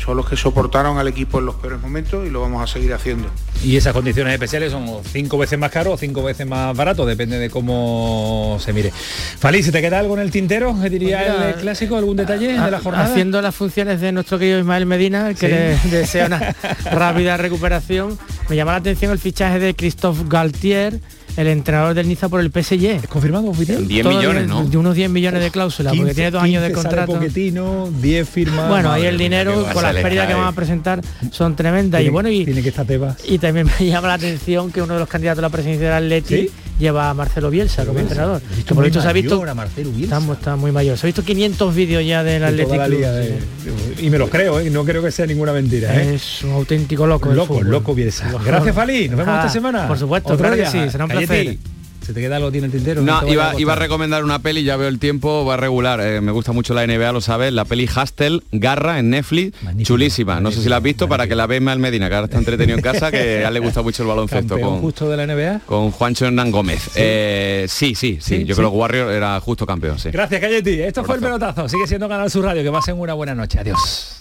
[SPEAKER 19] son los que soportaron al equipo en los peores momentos y lo vamos a seguir haciendo.
[SPEAKER 1] Y esas condiciones especiales son cinco veces más caro o cinco veces más barato, depende de cómo se mire. Fali, ¿se te queda algo en el tintero? ¿Qué diría
[SPEAKER 2] Pues mira,
[SPEAKER 1] el clásico? ¿Algún detalle de la jornada?
[SPEAKER 2] Haciendo las funciones de nuestro querido Ismael Medina, que
[SPEAKER 1] Sí.
[SPEAKER 2] le desea una rápida recuperación, me llama la atención el fichaje de Christophe Galtier, el entrenador del Niza por el PSG. ¿Es
[SPEAKER 1] confirmado oficial?
[SPEAKER 3] 10
[SPEAKER 2] Todo
[SPEAKER 3] millones, ¿no?
[SPEAKER 2] De unos 10 millones de cláusulas, porque
[SPEAKER 1] 15,
[SPEAKER 2] tiene dos años de
[SPEAKER 1] 15 sale
[SPEAKER 2] contrato.
[SPEAKER 1] Pochettino, 10 firmas.
[SPEAKER 2] Bueno, ahí el dinero con las pérdidas que van a presentar son tremendas. Y bueno, y,
[SPEAKER 1] tiene que estar Tebas.
[SPEAKER 2] y también me llama la atención que uno de los candidatos a la presidencia del Atleti
[SPEAKER 1] ¿Sí?
[SPEAKER 2] Lleva a Marcelo Bielsa como entrenador. Que por visto se ha visto
[SPEAKER 1] a Marcelo Bielsa.
[SPEAKER 2] Está, está muy mayor. Se ha visto 500 vídeos ya del
[SPEAKER 1] de
[SPEAKER 2] sí.
[SPEAKER 1] de- y me los creo, ¿eh? no creo que sea ninguna mentira. ¿eh?
[SPEAKER 2] Es un auténtico loco.
[SPEAKER 1] loco, loco Bielsa. Gracias, Fali. Nos vemos
[SPEAKER 2] Ah,
[SPEAKER 1] esta semana.
[SPEAKER 2] Por supuesto,
[SPEAKER 1] Otro
[SPEAKER 2] claro que
[SPEAKER 1] día.
[SPEAKER 2] sí, será un placer.
[SPEAKER 1] ¿Se te queda algo a ti en el tintero?
[SPEAKER 3] No, iba,
[SPEAKER 1] a
[SPEAKER 3] iba a recomendar una peli, ya veo el tiempo, va regular. eh, me gusta mucho la NBA, lo sabes. La peli Hustle, Garra en Netflix, chulísima. no sé si la has visto para que la veas Mal Medina, que ahora está entretenido en casa, que a él le gusta mucho el baloncesto. Con,
[SPEAKER 1] justo de la NBA.
[SPEAKER 3] con Juancho Hernán Gómez. Eh, sí, sí, sí,
[SPEAKER 1] Sí,
[SPEAKER 3] Yo creo que Warrior era justo campeón, sí.
[SPEAKER 1] Gracias, Cayeti. Esto fue el pelotazo. Sigue siendo Canal Sur Radio. Que pasen una buena noche. Adiós.